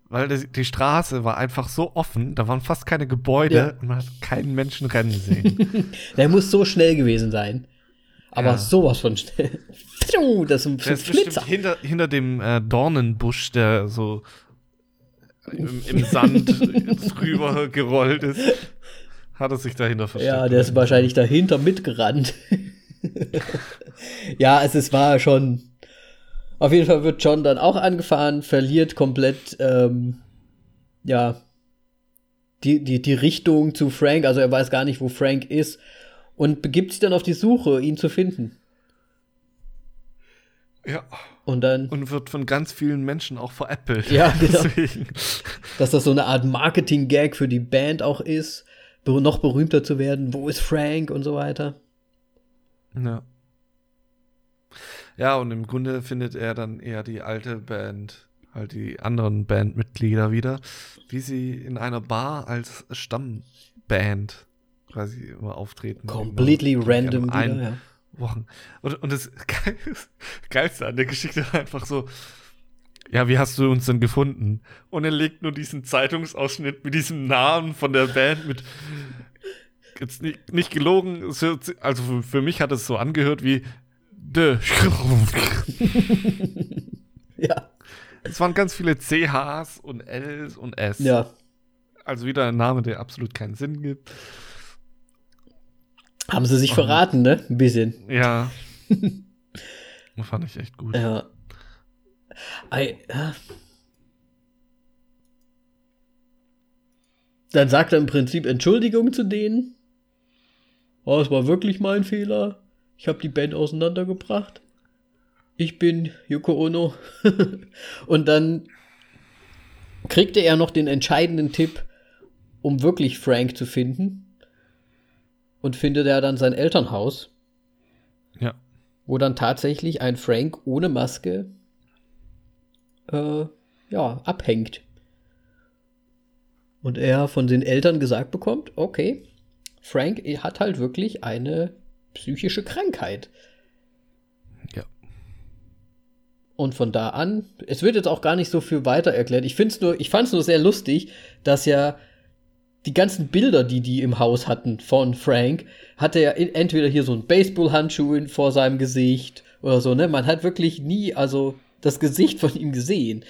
Weil die Straße war einfach so offen, da waren fast keine Gebäude Ja. und man hat keinen Menschen rennen sehen. Der muss so schnell gewesen sein. Aber Ja. sowas von schnell. Das ist ein Der ist Flitzer. hinter, hinter dem äh, Dornenbusch, der so im, im Sand drüber gerollt ist, hat er sich dahinter versteckt. Ja, der ist wahrscheinlich dahinter mitgerannt. ja, es, es war schon. Auf jeden Fall wird John dann auch angefahren, verliert komplett, ähm, ja, die, die, die Richtung zu Frank. Also er weiß gar nicht, wo Frank ist und begibt sich dann auf die Suche, ihn zu finden. Ja. Und dann, Und wird von ganz vielen Menschen auch veräppelt. Ja, genau. Deswegen. dass das so eine Art Marketing-Gag für die Band auch ist, noch berühmter zu werden. Wo ist Frank und so weiter. Ja. Ja, und im Grunde findet er dann eher die alte Band, halt die anderen Bandmitglieder wieder, wie sie in einer Bar als Stammband quasi immer auftreten. Completely Immer, random wieder, ja. Wochen. Und, und das Geil- Geilste an der Geschichte war einfach so, ja, wie hast du uns denn gefunden? Und er legt nur diesen Zeitungsausschnitt mit diesem Namen von der Band mit. Jetzt nicht, nicht gelogen, also für, für mich hat es so angehört wie De. ja. Es waren ganz viele CHs und Ls und S. Ja. Also wieder ein Name, der absolut keinen Sinn gibt. Haben sie sich verraten, ne? Ein bisschen. Ja. Fand ich echt gut. Ja. I, ja. Dann sagt er im Prinzip Entschuldigung zu denen. Oh, es war wirklich mein Fehler. Ich habe die Band auseinandergebracht. Ich bin Yoko Ono. Und dann kriegte er noch den entscheidenden Tipp, um wirklich Frank zu finden. Und findet er dann sein Elternhaus. Ja. Wo dann tatsächlich ein Frank ohne Maske äh, ja, abhängt. Und er von den Eltern gesagt bekommt, okay, Frank hat halt wirklich eine psychische Krankheit. Ja. Und von da an, es wird jetzt auch gar nicht so viel weiter erklärt. Ich find's nur, ich fand es nur sehr lustig, dass ja die ganzen Bilder, die die im Haus hatten von Frank, hatte er entweder hier so ein Baseballhandschuh vor seinem Gesicht oder so, ne? Man hat wirklich nie, also das Gesicht von ihm gesehen.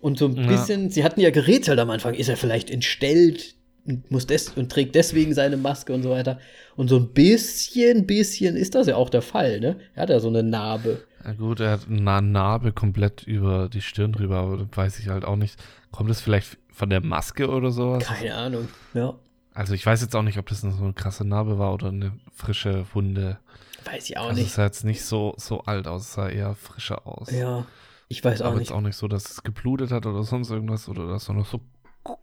Und so ein ja. bisschen, sie hatten ja gerätselt am Anfang, ist er vielleicht entstellt und, muss des und trägt deswegen seine Maske und so weiter. Und so ein bisschen, bisschen ist das ja auch der Fall, ne? Er hat ja so eine Narbe. Ja gut, er hat eine Narbe komplett über die Stirn drüber, aber das weiß ich halt auch nicht. Kommt es vielleicht von der Maske oder sowas? Keine Ahnung, ja. Also ich weiß jetzt auch nicht, ob das so eine krasse Narbe war oder eine frische Wunde. Weiß ich auch also nicht. Es sah jetzt nicht so, so alt aus, es sah eher frischer aus. Ja, ich weiß auch Aber nicht. jetzt auch nicht so, dass es geblutet hat oder sonst irgendwas oder dass da noch so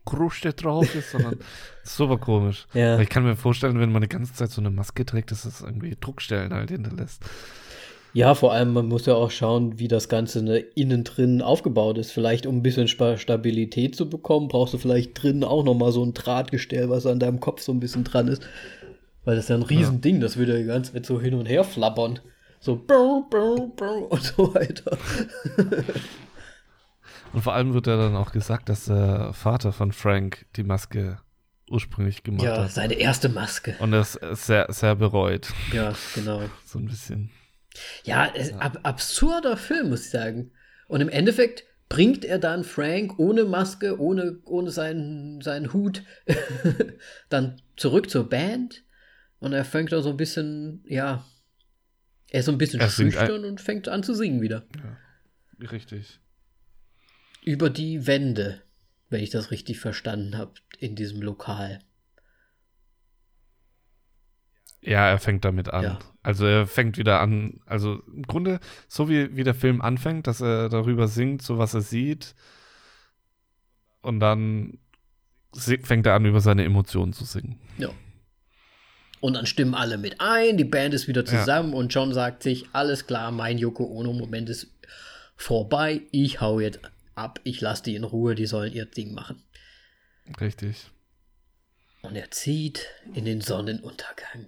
Kruste drauf ist, sondern super komisch. Ja. Aber ich kann mir vorstellen, wenn man die ganze Zeit so eine Maske trägt, dass es irgendwie Druckstellen halt hinterlässt. Ja, vor allem, man muss ja auch schauen, wie das Ganze ne, innen drin aufgebaut ist. Vielleicht, um ein bisschen Stabilität zu bekommen, brauchst du vielleicht drinnen auch noch mal so ein Drahtgestell, was an deinem Kopf so ein bisschen dran ist. Weil das ist ja ein Riesending, ja. das würde ja ganz mit so hin und her flappern. So brr, brr, brr und so weiter. und vor allem wird ja dann auch gesagt, dass der Vater von Frank die Maske ursprünglich gemacht ja, hat. Ja, seine erste Maske. Und das sehr, sehr bereut. Ja, genau. So ein bisschen. Ja, ja. Ab, absurder Film, muss ich sagen. Und im Endeffekt bringt er dann Frank ohne Maske, ohne, ohne seinen, seinen Hut dann zurück zur Band. Und er fängt da so ein bisschen, ja, er ist so ein bisschen Er schüchtern und fängt an zu singen wieder. Ja, richtig. Über die Wände, wenn ich das richtig verstanden habe, in diesem Lokal. Ja, er fängt damit an. Ja. Also er fängt wieder an, also im Grunde so wie, wie der Film anfängt, dass er darüber singt, so was er sieht. Und dann fängt er an, über seine Emotionen zu singen. Ja. Und dann stimmen alle mit ein, die Band ist wieder zusammen und John sagt sich, alles klar, mein Yoko Ono-Moment ist vorbei, ich hau jetzt ab, ich lasse die in Ruhe, die sollen ihr Ding machen. Richtig. Und er zieht in den Sonnenuntergang.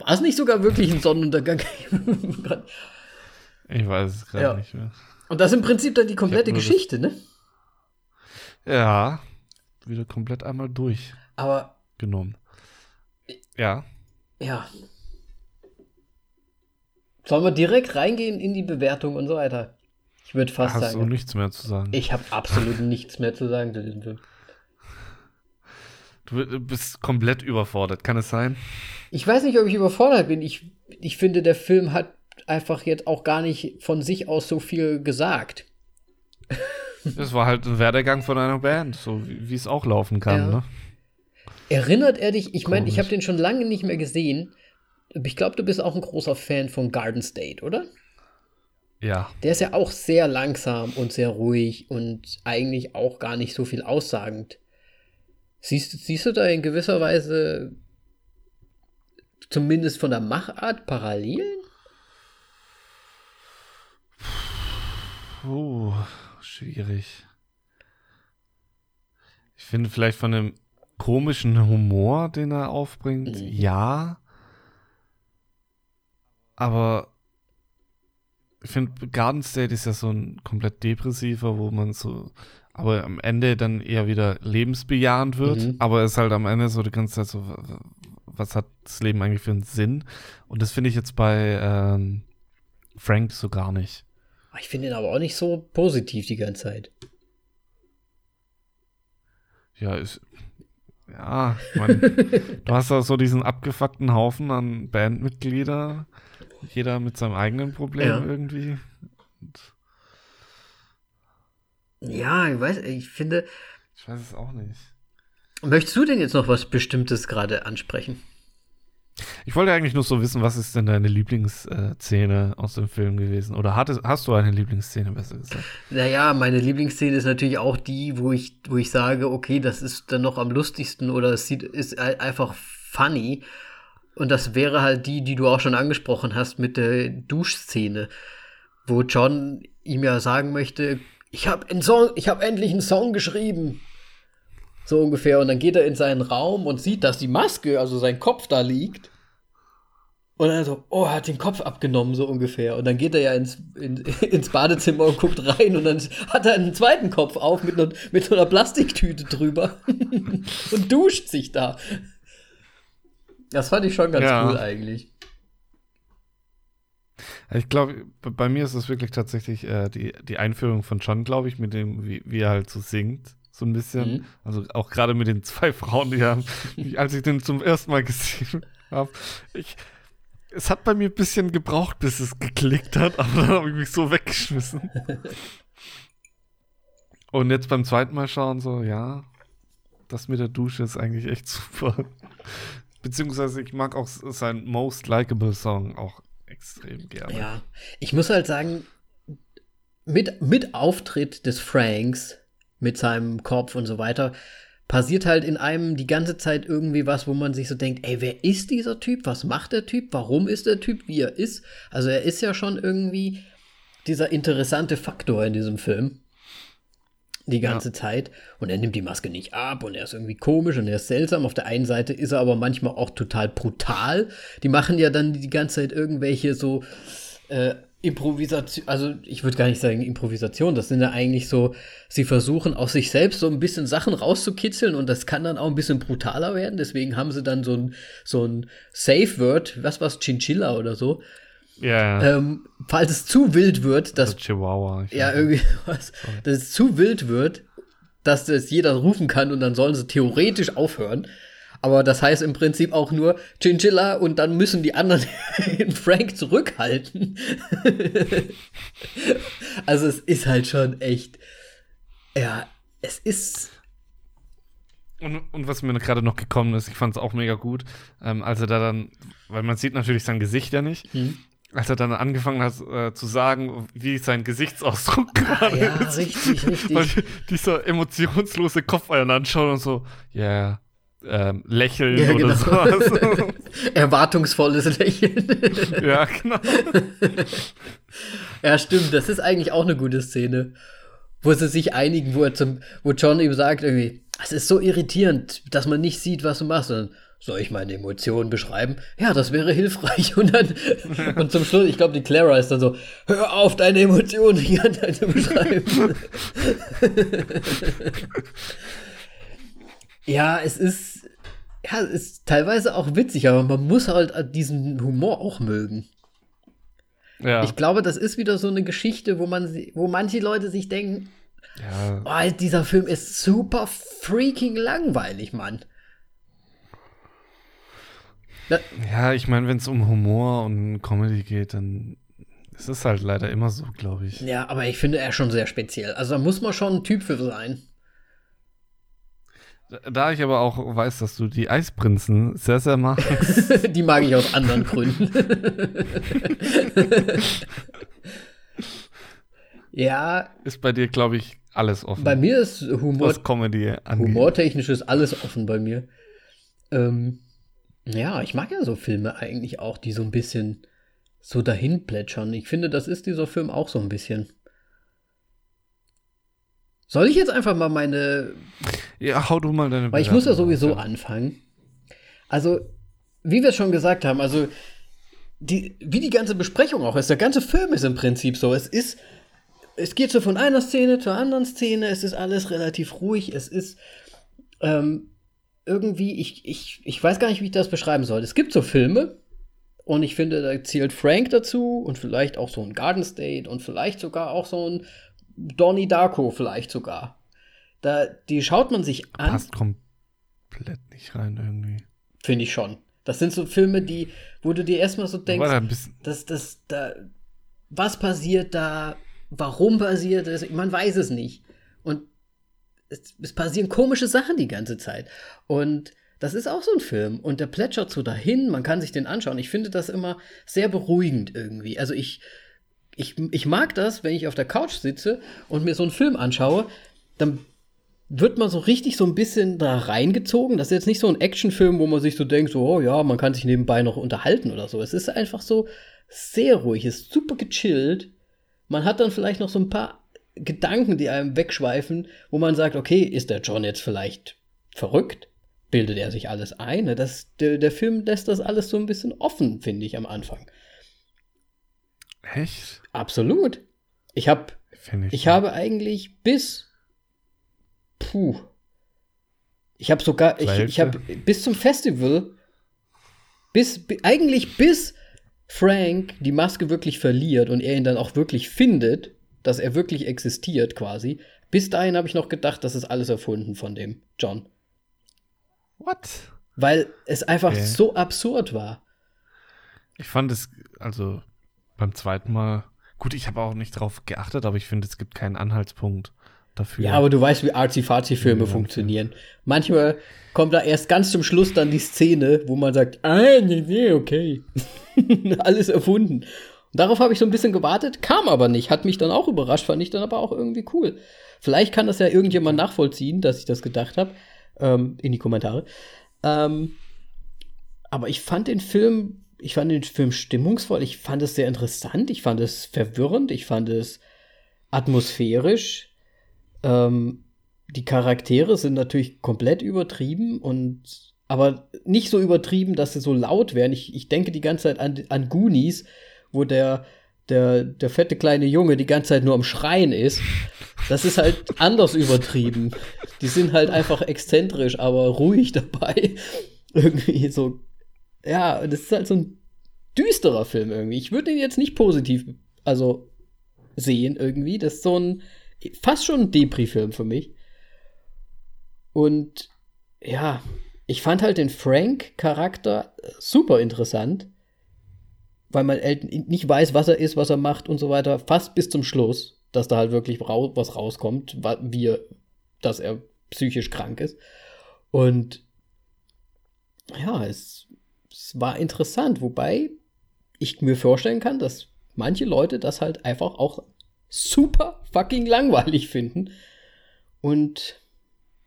War es nicht sogar wirklich ein Sonnenuntergang? Ich weiß es gerade Ja. nicht mehr. Und das ist im Prinzip dann die komplette Geschichte, ne? Ja, wieder komplett einmal durchgenommen. Aber Ja, ja. Sollen wir direkt reingehen in die Bewertung und so weiter? Ich würde fast hast du sagen. nichts mehr zu sagen. Ich habe absolut nichts mehr zu sagen zu diesem Film. Du bist komplett überfordert, kann es sein? Ich weiß nicht, ob ich überfordert bin. Ich, ich finde, der Film hat einfach jetzt auch gar nicht von sich aus so viel gesagt. Es war halt ein Werdegang von einer Band, so wie es auch laufen kann, Ja. ne? Erinnert er dich? Ich meine, ich habe den schon lange nicht mehr gesehen. Ich glaube, du bist auch ein großer Fan von Garden State, oder? Ja. Der ist ja auch sehr langsam und sehr ruhig und eigentlich auch gar nicht so viel aussagend. Siehst, siehst du da in gewisser Weise zumindest von der Machart Parallelen? Puh, schwierig. Ich finde vielleicht von dem komischen Humor, den er aufbringt, Mhm. ja. Aber ich finde, Garden State ist ja so ein komplett depressiver, wo man so, aber am Ende dann eher wieder lebensbejahend wird. Mhm. Aber es ist halt am Ende so die ganze Zeit so, was hat das Leben eigentlich für einen Sinn? Und das finde ich jetzt bei ähm, Frank so gar nicht. Ich finde ihn aber auch nicht so positiv die ganze Zeit. Ja, ist. Ja, man, du hast da so diesen abgefuckten Haufen an Bandmitglieder, jeder mit seinem eigenen Problem ja. irgendwie. Und ja, ich weiß, ich finde. Ich weiß es auch nicht. Möchtest du denn jetzt noch was Bestimmtes gerade ansprechen? Ich wollte eigentlich nur so wissen, was ist denn deine Lieblingsszene aus dem Film gewesen? Oder hattest, hast du eine Lieblingsszene, besser gesagt? Naja, meine Lieblingsszene ist natürlich auch die, wo ich, wo ich sage, okay, das ist dann noch am lustigsten oder es sieht, ist einfach funny. Und das wäre halt die, die du auch schon angesprochen hast mit der Duschszene, wo John ihm ja sagen möchte, ich habe hab endlich einen Song geschrieben. So ungefähr. Und dann geht er in seinen Raum und sieht, dass die Maske, also sein Kopf da liegt. Und dann so, oh, er hat den Kopf abgenommen, so ungefähr. Und dann geht er ja ins, in, ins Badezimmer und guckt rein und dann hat er einen zweiten Kopf auf mit, ne, mit so einer Plastiktüte drüber und duscht sich da. Das fand ich schon ganz ja. cool eigentlich. Ich glaube, bei mir ist es wirklich tatsächlich äh, die, die Einführung von John, glaube ich, mit dem, wie, wie er halt so singt so ein bisschen. Mhm. Also auch gerade mit den zwei Frauen, die haben, als ich den zum ersten Mal gesehen habe, ich, es hat bei mir ein bisschen gebraucht, bis es geklickt hat, aber dann habe ich mich so weggeschmissen. Und jetzt beim zweiten Mal schauen, so, ja, das mit der Dusche ist eigentlich echt super. Beziehungsweise ich mag auch seinen Most Likeable Song auch extrem gerne. Ja, ich muss halt sagen, mit, mit Auftritt des Franks mit seinem Kopf und so weiter, passiert halt in einem die ganze Zeit irgendwie was, wo man sich so denkt, ey, wer ist dieser Typ? Was macht der Typ? Warum ist der Typ, wie er ist? Also er ist ja schon irgendwie dieser interessante Faktor in diesem Film. Die ganze ja. Zeit. Und er nimmt die Maske nicht ab und er ist irgendwie komisch und er ist seltsam. Auf der einen Seite ist er aber manchmal auch total brutal. Die machen ja dann die ganze Zeit irgendwelche so äh, Improvisation, also ich würde gar nicht sagen Improvisation, das sind ja eigentlich so, sie versuchen aus sich selbst so ein bisschen Sachen rauszukitzeln und das kann dann auch ein bisschen brutaler werden, deswegen haben sie dann so ein, so ein Safe Word, was war's, Chinchilla oder so. Ja. Yeah. Ähm, falls es zu wild wird, dass. Also Chihuahua. Ja, irgendwie was. Dass es zu wild wird, dass das jeder rufen kann und dann sollen sie theoretisch aufhören. Aber das heißt im Prinzip auch nur Chinchilla und dann müssen die anderen den Frank zurückhalten. also es ist halt schon echt. Ja, es ist. Und, und was mir gerade noch gekommen ist, ich fand es auch mega gut, ähm, als er da dann, weil man sieht natürlich sein Gesicht ja nicht, hm als er dann angefangen hat äh, zu sagen, wie sein Gesichtsausdruck gerade ja, ist. richtig, richtig. Weil dieser emotionslose Kopf einen anschaut und so, ja, yeah, ähm, Lächeln ja, oder genau. sowas. Erwartungsvolles Lächeln. ja, genau. ja, stimmt. Das ist eigentlich auch eine gute Szene. Wo sie sich einigen, wo, er zum, wo John ihm sagt, irgendwie, es ist so irritierend, dass man nicht sieht, was du machst. Und soll ich meine Emotionen beschreiben? Ja, das wäre hilfreich. Und dann, und zum Schluss, ich glaube, die Clara ist dann so, hör auf, deine Emotionen Zeit zu beschreiben. Ja, es ist, ja, es ist teilweise auch witzig, aber man muss halt diesen Humor auch mögen. Ja. Ich glaube, das ist wieder so eine Geschichte, wo man, wo manche Leute sich denken, ja. oh, dieser Film ist super freaking langweilig, Mann. Ja, ich meine, wenn es um Humor und Comedy geht, dann ist es halt leider immer so, glaube ich. Ja, aber ich finde er schon sehr speziell. Also da muss man schon ein Typ für sein. Da ich aber auch weiß, dass du die Eisprinzen sehr, sehr magst. die mag ich aus anderen Gründen. ja. Ist bei dir, glaube ich, alles offen. Bei mir ist Humor. Was Comedy angeht. Humortechnisch ist alles offen bei mir. Ähm, ja, ich mag ja so Filme eigentlich auch, die so ein bisschen so dahin plätschern. Ich finde, das ist dieser Film auch so ein bisschen. Soll ich jetzt einfach mal meine. Ja, hau du mal deine. Weil ich muss ja sowieso anfangen. Also, wie wir schon gesagt haben, also die, wie die ganze Besprechung auch ist, der ganze Film ist im Prinzip so. Es ist, es geht so von einer Szene zur anderen Szene, es ist alles relativ ruhig, es ist ähm, irgendwie, ich, ich, ich weiß gar nicht, wie ich das beschreiben soll. Es gibt so Filme, und ich finde, da zählt Frank dazu und vielleicht auch so ein Garden State und vielleicht sogar auch so ein Donnie Darko, vielleicht sogar. Da, die schaut man sich an. Passt komplett nicht rein irgendwie. Finde ich schon. Das sind so Filme, die, wo du dir erstmal so denkst, da dass das da, was passiert da, warum passiert es, man weiß es nicht. Es, es, passieren komische Sachen die ganze Zeit. Und das ist auch so ein Film. Und der plätschert so dahin, man kann sich den anschauen. Ich finde das immer sehr beruhigend irgendwie. Also ich, ich, ich mag das, wenn ich auf der Couch sitze und mir so einen Film anschaue, dann wird man so richtig so ein bisschen da reingezogen. Das ist jetzt nicht so ein Actionfilm, wo man sich so denkt, so, oh ja, man kann sich nebenbei noch unterhalten oder so. Es ist einfach so sehr ruhig, es ist super gechillt. Man hat dann vielleicht noch so ein paar Gedanken, die einem wegschweifen, wo man sagt, okay, ist der John jetzt vielleicht verrückt? Bildet er sich alles ein? Ne, das, der, der Film lässt das alles so ein bisschen offen, finde ich, am Anfang. Echt? Absolut. Ich habe ich, ich habe eigentlich bis puh. Ich habe sogar, ich, ich habe bis zum Festival, bis, eigentlich bis Frank die Maske wirklich verliert und er ihn dann auch wirklich findet, dass er wirklich existiert quasi, bis dahin habe ich noch gedacht, das ist alles erfunden von dem John. What? Weil es einfach okay. so absurd war. Ich fand es, also beim zweiten Mal, gut, ich habe auch nicht darauf geachtet, aber ich finde, es gibt keinen Anhaltspunkt dafür. Ja, aber du weißt, wie arzi-fazi-Filme ja, funktionieren. Manchmal kommt da erst ganz zum Schluss dann die Szene, wo man sagt, ah, nee, nee, okay. Alles erfunden. Darauf habe ich so ein bisschen gewartet, kam aber nicht. Hat mich dann auch überrascht, fand ich dann aber auch irgendwie cool. Vielleicht kann das ja irgendjemand nachvollziehen, dass ich das gedacht habe. Ähm, in die Kommentare. Ähm, aber ich fand den Film, ich fand den Film stimmungsvoll, ich fand es sehr interessant, ich fand es verwirrend, ich fand es atmosphärisch. Ähm, die Charaktere sind natürlich komplett übertrieben und aber nicht so übertrieben, dass sie so laut werden. Ich, ich denke die ganze Zeit an, an Goonies, wo der, der, der fette kleine Junge die ganze Zeit nur am Schreien ist. Das ist halt anders übertrieben. Die sind halt einfach exzentrisch, aber ruhig dabei. irgendwie so. Ja, das ist halt so ein düsterer Film irgendwie. Ich würde ihn jetzt nicht positiv, also sehen irgendwie. Das ist so ein fast schon ein Depri-Film für mich. Und ja, ich fand halt den Frank-Charakter super interessant, weil man nicht weiß, was er ist, was er macht und so weiter, fast bis zum Schluss, dass da halt wirklich was rauskommt, wie dass er psychisch krank ist. Und ja, es, es war interessant, wobei ich mir vorstellen kann, dass manche Leute das halt einfach auch super fucking langweilig finden. Und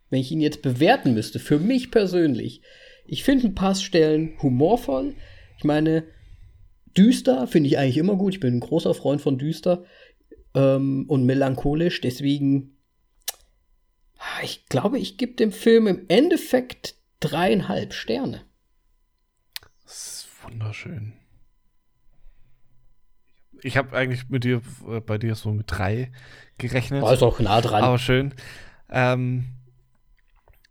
wenn ich ihn jetzt bewerten müsste, für mich persönlich, ich finde ein paar Stellen humorvoll. Ich meine, düster finde ich eigentlich immer gut. Ich bin ein großer Freund von düster ähm, und melancholisch. Deswegen, ah, ich glaube, ich gebe dem Film im Endeffekt dreieinhalb Sterne. Das ist wunderschön ich habe eigentlich mit dir, äh, bei dir so mit drei gerechnet. War ist auch nah dran. Aber schön. Ähm,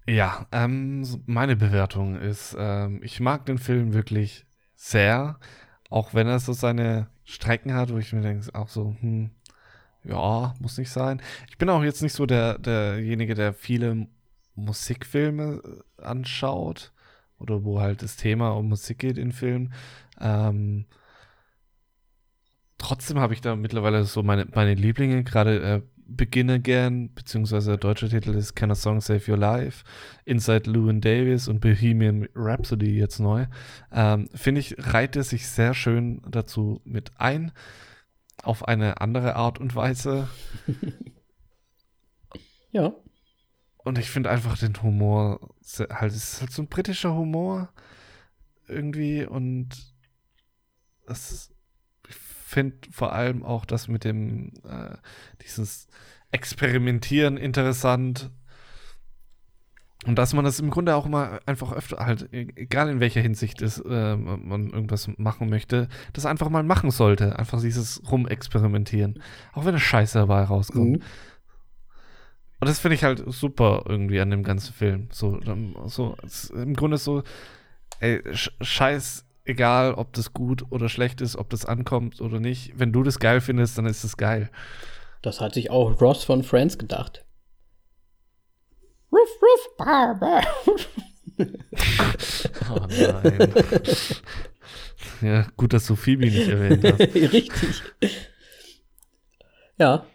ja, ähm, meine Bewertung ist, ähm, ich mag den Film wirklich sehr, auch wenn er so seine Strecken hat, wo ich mir denke, auch so, hm, ja, muss nicht sein. Ich bin auch jetzt nicht so der, derjenige, der viele Musikfilme äh, anschaut oder wo halt das Thema um Musik geht in Filmen. Ähm, trotzdem habe ich da mittlerweile so meine, meine Lieblinge, gerade äh, Begin Again, beziehungsweise der deutsche Titel ist Can a Song Save Your Life, Inside Lewin Davis und Bohemian Rhapsody jetzt neu. Ähm, Finde ich, reiht er sich sehr schön dazu mit ein, auf eine andere Art und Weise. ja. Und ich finde einfach den Humor, halt, es ist halt so ein britischer Humor irgendwie und es finde vor allem auch das mit dem, äh, dieses Experimentieren interessant. Und dass man das im Grunde auch mal einfach öfter, halt, egal in welcher Hinsicht ist, äh, man irgendwas machen möchte, das einfach mal machen sollte. Einfach dieses Rumexperimentieren. Auch wenn es Scheiße dabei rauskommt. Mhm. Und das finde ich halt super irgendwie an dem ganzen Film. So, so im Grunde so, ey, scheiß, egal ob das gut oder schlecht ist, ob das ankommt oder nicht. Wenn du das geil findest, dann ist es geil. Das hat sich auch Ross von Friends gedacht. Ruff, ruff, Barber. oh nein. ja, gut, dass du Phoebe nicht erwähnt hast. Richtig. Ja.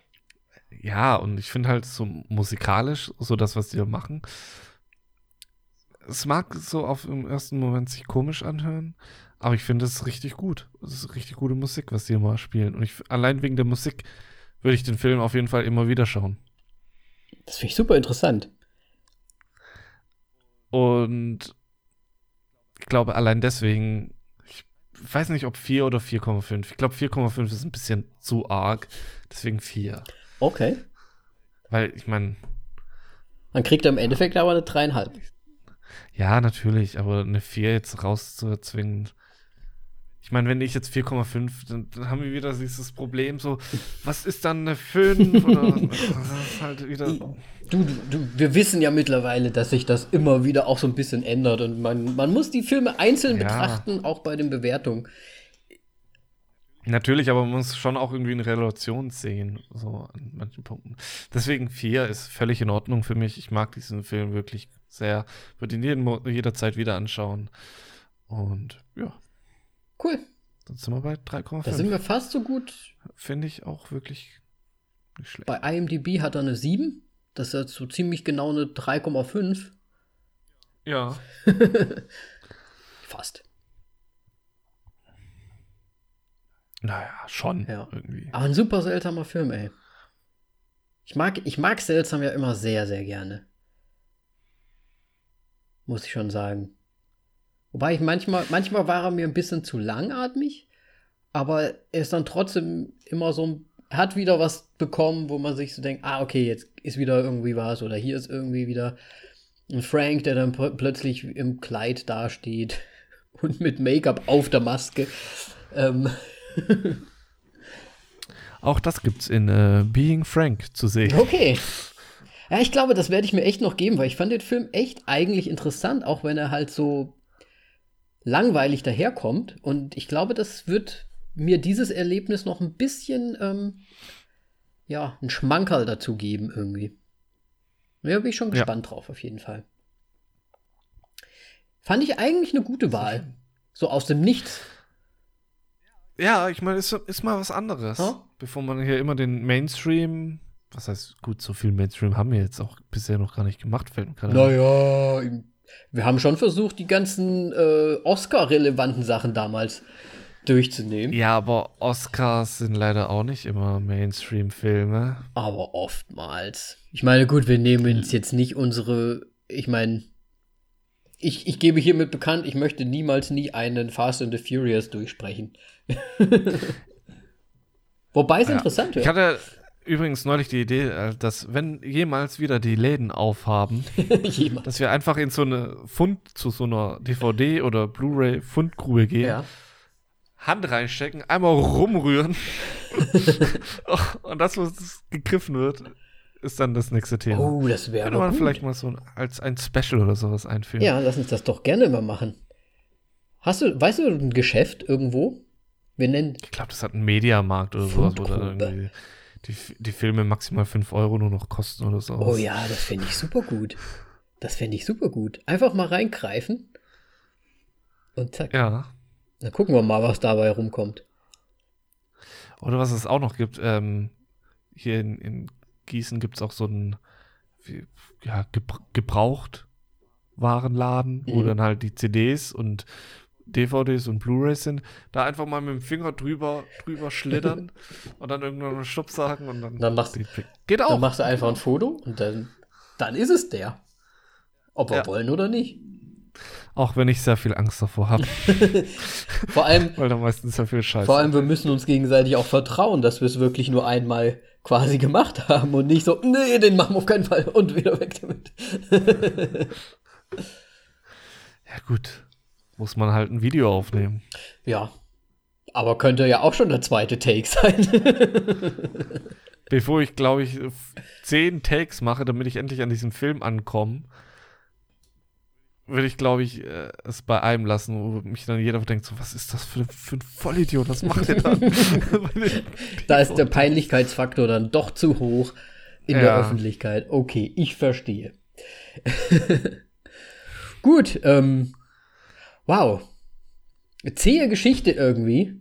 Ja, und ich finde halt so musikalisch, so das, was die da machen. Es mag so auf im ersten Moment sich komisch anhören, aber ich finde es richtig gut. Es ist richtig gute Musik, was die immer spielen. Und ich, allein wegen der Musik würde ich den Film auf jeden Fall immer wieder schauen. Das finde ich super interessant. Und ich glaube, allein deswegen, ich weiß nicht, ob 4 oder 4,5. Ich glaube, 4,5 ist ein bisschen zu arg. Deswegen 4. Okay. Weil, ich meine. Man kriegt im Endeffekt aber eine 3,5. Ja, natürlich, aber eine 4 jetzt rauszuzwingen, ich meine, wenn ich jetzt 4,5, dann, dann, haben wir wieder dieses Problem so, was ist dann eine 5 oder halt wieder. Du, du, wir wissen ja mittlerweile, dass sich das immer wieder auch so ein bisschen ändert und man, man muss die Filme einzeln ja. betrachten, auch bei den Bewertungen. Natürlich, aber man muss schon auch irgendwie eine Relation sehen, so an manchen Punkten. Deswegen 4 ist völlig in Ordnung für mich. Ich mag diesen Film wirklich sehr. Würde ihn jeden, jederzeit wieder anschauen. Und ja. Cool. Dann sind wir bei 3,5. Da sind wir fast so gut. Finde ich auch wirklich nicht schlecht. Bei IMDb hat er eine 7. Das ist jetzt so ziemlich genau eine 3,5. Ja. fast. Naja, schon ja. irgendwie. Aber ein super seltsamer Film, ey. Ich mag, ich mag seltsam ja immer sehr, sehr gerne. Muss ich schon sagen. Wobei ich manchmal, manchmal war er mir ein bisschen zu langatmig, aber er ist dann trotzdem immer so, er hat wieder was bekommen, wo man sich so denkt, ah, okay, jetzt ist wieder irgendwie was oder hier ist irgendwie wieder ein Frank, der dann plötzlich im Kleid dasteht und mit Make-up auf der Maske. Ähm. Auch das gibt's in uh, Being Frank zu sehen. Okay. Ja, ich glaube, das werde ich mir echt noch geben, weil ich fand den Film echt eigentlich interessant, auch wenn er halt so langweilig daherkommt. Und ich glaube, das wird mir dieses Erlebnis noch ein bisschen, ähm, ja, ein Schmankerl dazu geben irgendwie. Ja, bin ich schon gespannt ja. drauf, auf jeden Fall. Fand ich eigentlich eine gute Wahl. So aus dem Nichts. Ja, ich meine, ist, ist mal was anderes. Huh? Bevor man hier immer den Mainstream, was heißt, gut, so viel Mainstream haben wir jetzt auch bisher noch gar nicht gemacht, fällt mir gerade Naja, wir haben schon versucht, die ganzen äh, Oscar-relevanten Sachen damals durchzunehmen. Ja, aber Oscars sind leider auch nicht immer Mainstream-Filme. Aber oftmals. Ich meine, gut, wir nehmen uns jetzt nicht unsere, ich meine, ich, ich gebe hiermit bekannt, ich möchte niemals nie einen Fast and the Furious durchsprechen. Wobei es ja. interessant wird. Ich hatte, übrigens neulich die Idee, äh, dass wenn jemals wieder die Läden aufhaben, dass wir einfach in so eine Fund, zu so einer DVD oder Blu-ray Fundgrube gehen, ja. Hand reinstecken, einmal rumrühren und das, was gegriffen wird, ist dann das nächste Thema. Oh, das wäre Könnte man gut. vielleicht mal so als ein Special oder sowas einführen. Ja, lass uns das doch gerne mal machen. Hast du, weißt du, ein Geschäft irgendwo? Wir nennen. Ich glaube, das hat einen Mediamarkt oder sowas, oder irgendwie die, die Filme maximal 5 Euro nur noch kosten oder so. Oh ja, das fände ich super gut. Das fände ich super gut. Einfach mal reingreifen und zack. Ja. Dann gucken wir mal, was dabei rumkommt. Oder was es auch noch gibt, ähm, hier in, in Gießen gibt es auch so einen ja, gebraucht Warenladen, mhm. wo dann halt die CDs und DVDs und Blu-rays sind, da einfach mal mit dem Finger drüber, drüber schlittern und dann irgendwann Stopp sagen und dann, dann machst du, geht auch. Dann machst du einfach ein Foto und dann, dann ist es der. Ob wir ja. wollen oder nicht. Auch wenn ich sehr viel Angst davor habe. vor allem, weil da meistens sehr viel Scheiße. Vor allem, wir müssen uns gegenseitig auch vertrauen, dass wir es wirklich nur einmal quasi gemacht haben und nicht so, nee, den machen wir auf keinen Fall und wieder weg damit. ja, gut. Muss man halt ein Video aufnehmen. Ja. Aber könnte ja auch schon der zweite Take sein. Bevor ich, glaube ich, zehn Takes mache, damit ich endlich an diesem Film ankomme, würde ich, glaube ich, äh, es bei einem lassen, wo mich dann jeder denkt, so, was ist das für, für ein Vollidiot, was macht der dann? da ist der Peinlichkeitsfaktor dann doch zu hoch in ja. der Öffentlichkeit. Okay, ich verstehe. Gut, ähm, wow. Zähe Geschichte irgendwie.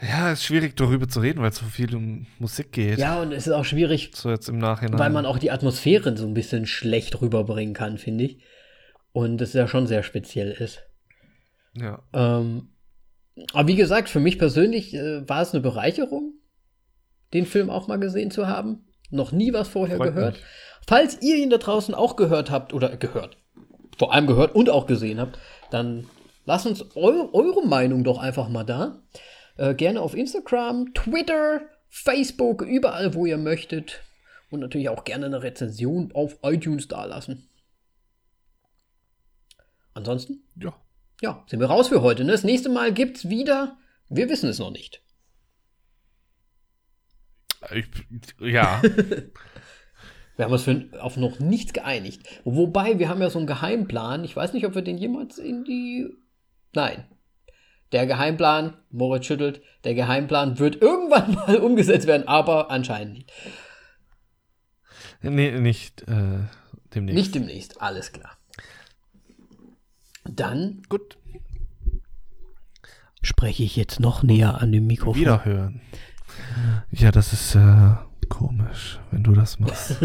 Ja, ist schwierig darüber zu reden, weil es so viel um Musik geht. Ja, und es ist auch schwierig. So jetzt im Nachhinein. Weil man auch die Atmosphäre so ein bisschen schlecht rüberbringen kann, finde ich. Und es ja schon sehr speziell ist. Ja. Ähm, aber wie gesagt, für mich persönlich äh, war es eine Bereicherung, den Film auch mal gesehen zu haben. Noch nie was vorher Freut gehört. Mich. Falls ihr ihn da draußen auch gehört habt oder gehört, vor allem gehört und auch gesehen habt, dann lasst uns eu eure Meinung doch einfach mal da. Äh, gerne auf Instagram, Twitter, Facebook, überall, wo ihr möchtet. Und natürlich auch gerne eine Rezension auf iTunes dalassen. Ansonsten? Ja. Ja, sind wir raus für heute. Ne? Das nächste Mal gibt's wieder. Wir wissen es noch nicht. Ich, ja. wir haben uns für, auf noch nichts geeinigt. Wobei, wir haben ja so einen Geheimplan. Ich weiß nicht, ob wir den jemals in die. Nein, der Geheimplan, Moritz schüttelt, der Geheimplan wird irgendwann mal umgesetzt werden, aber anscheinend nicht. Nee, nicht äh, demnächst. Nicht demnächst, alles klar. Dann. Gut. Spreche ich jetzt noch näher an dem Mikrofon. Wiederhören. Ja, das ist äh, komisch, wenn du das machst.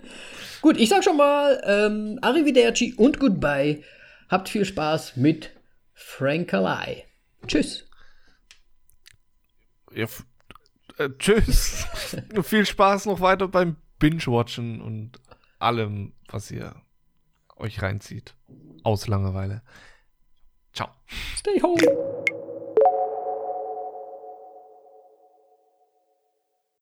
Gut, ich sag schon mal ähm, Arrivederci und Goodbye. Habt viel Spaß mit Frankalei. Tschüss. Ja, äh, tschüss. Viel Spaß noch weiter beim Binge-Watchen und allem, was ihr euch reinzieht. Aus Langeweile. Ciao. Stay home.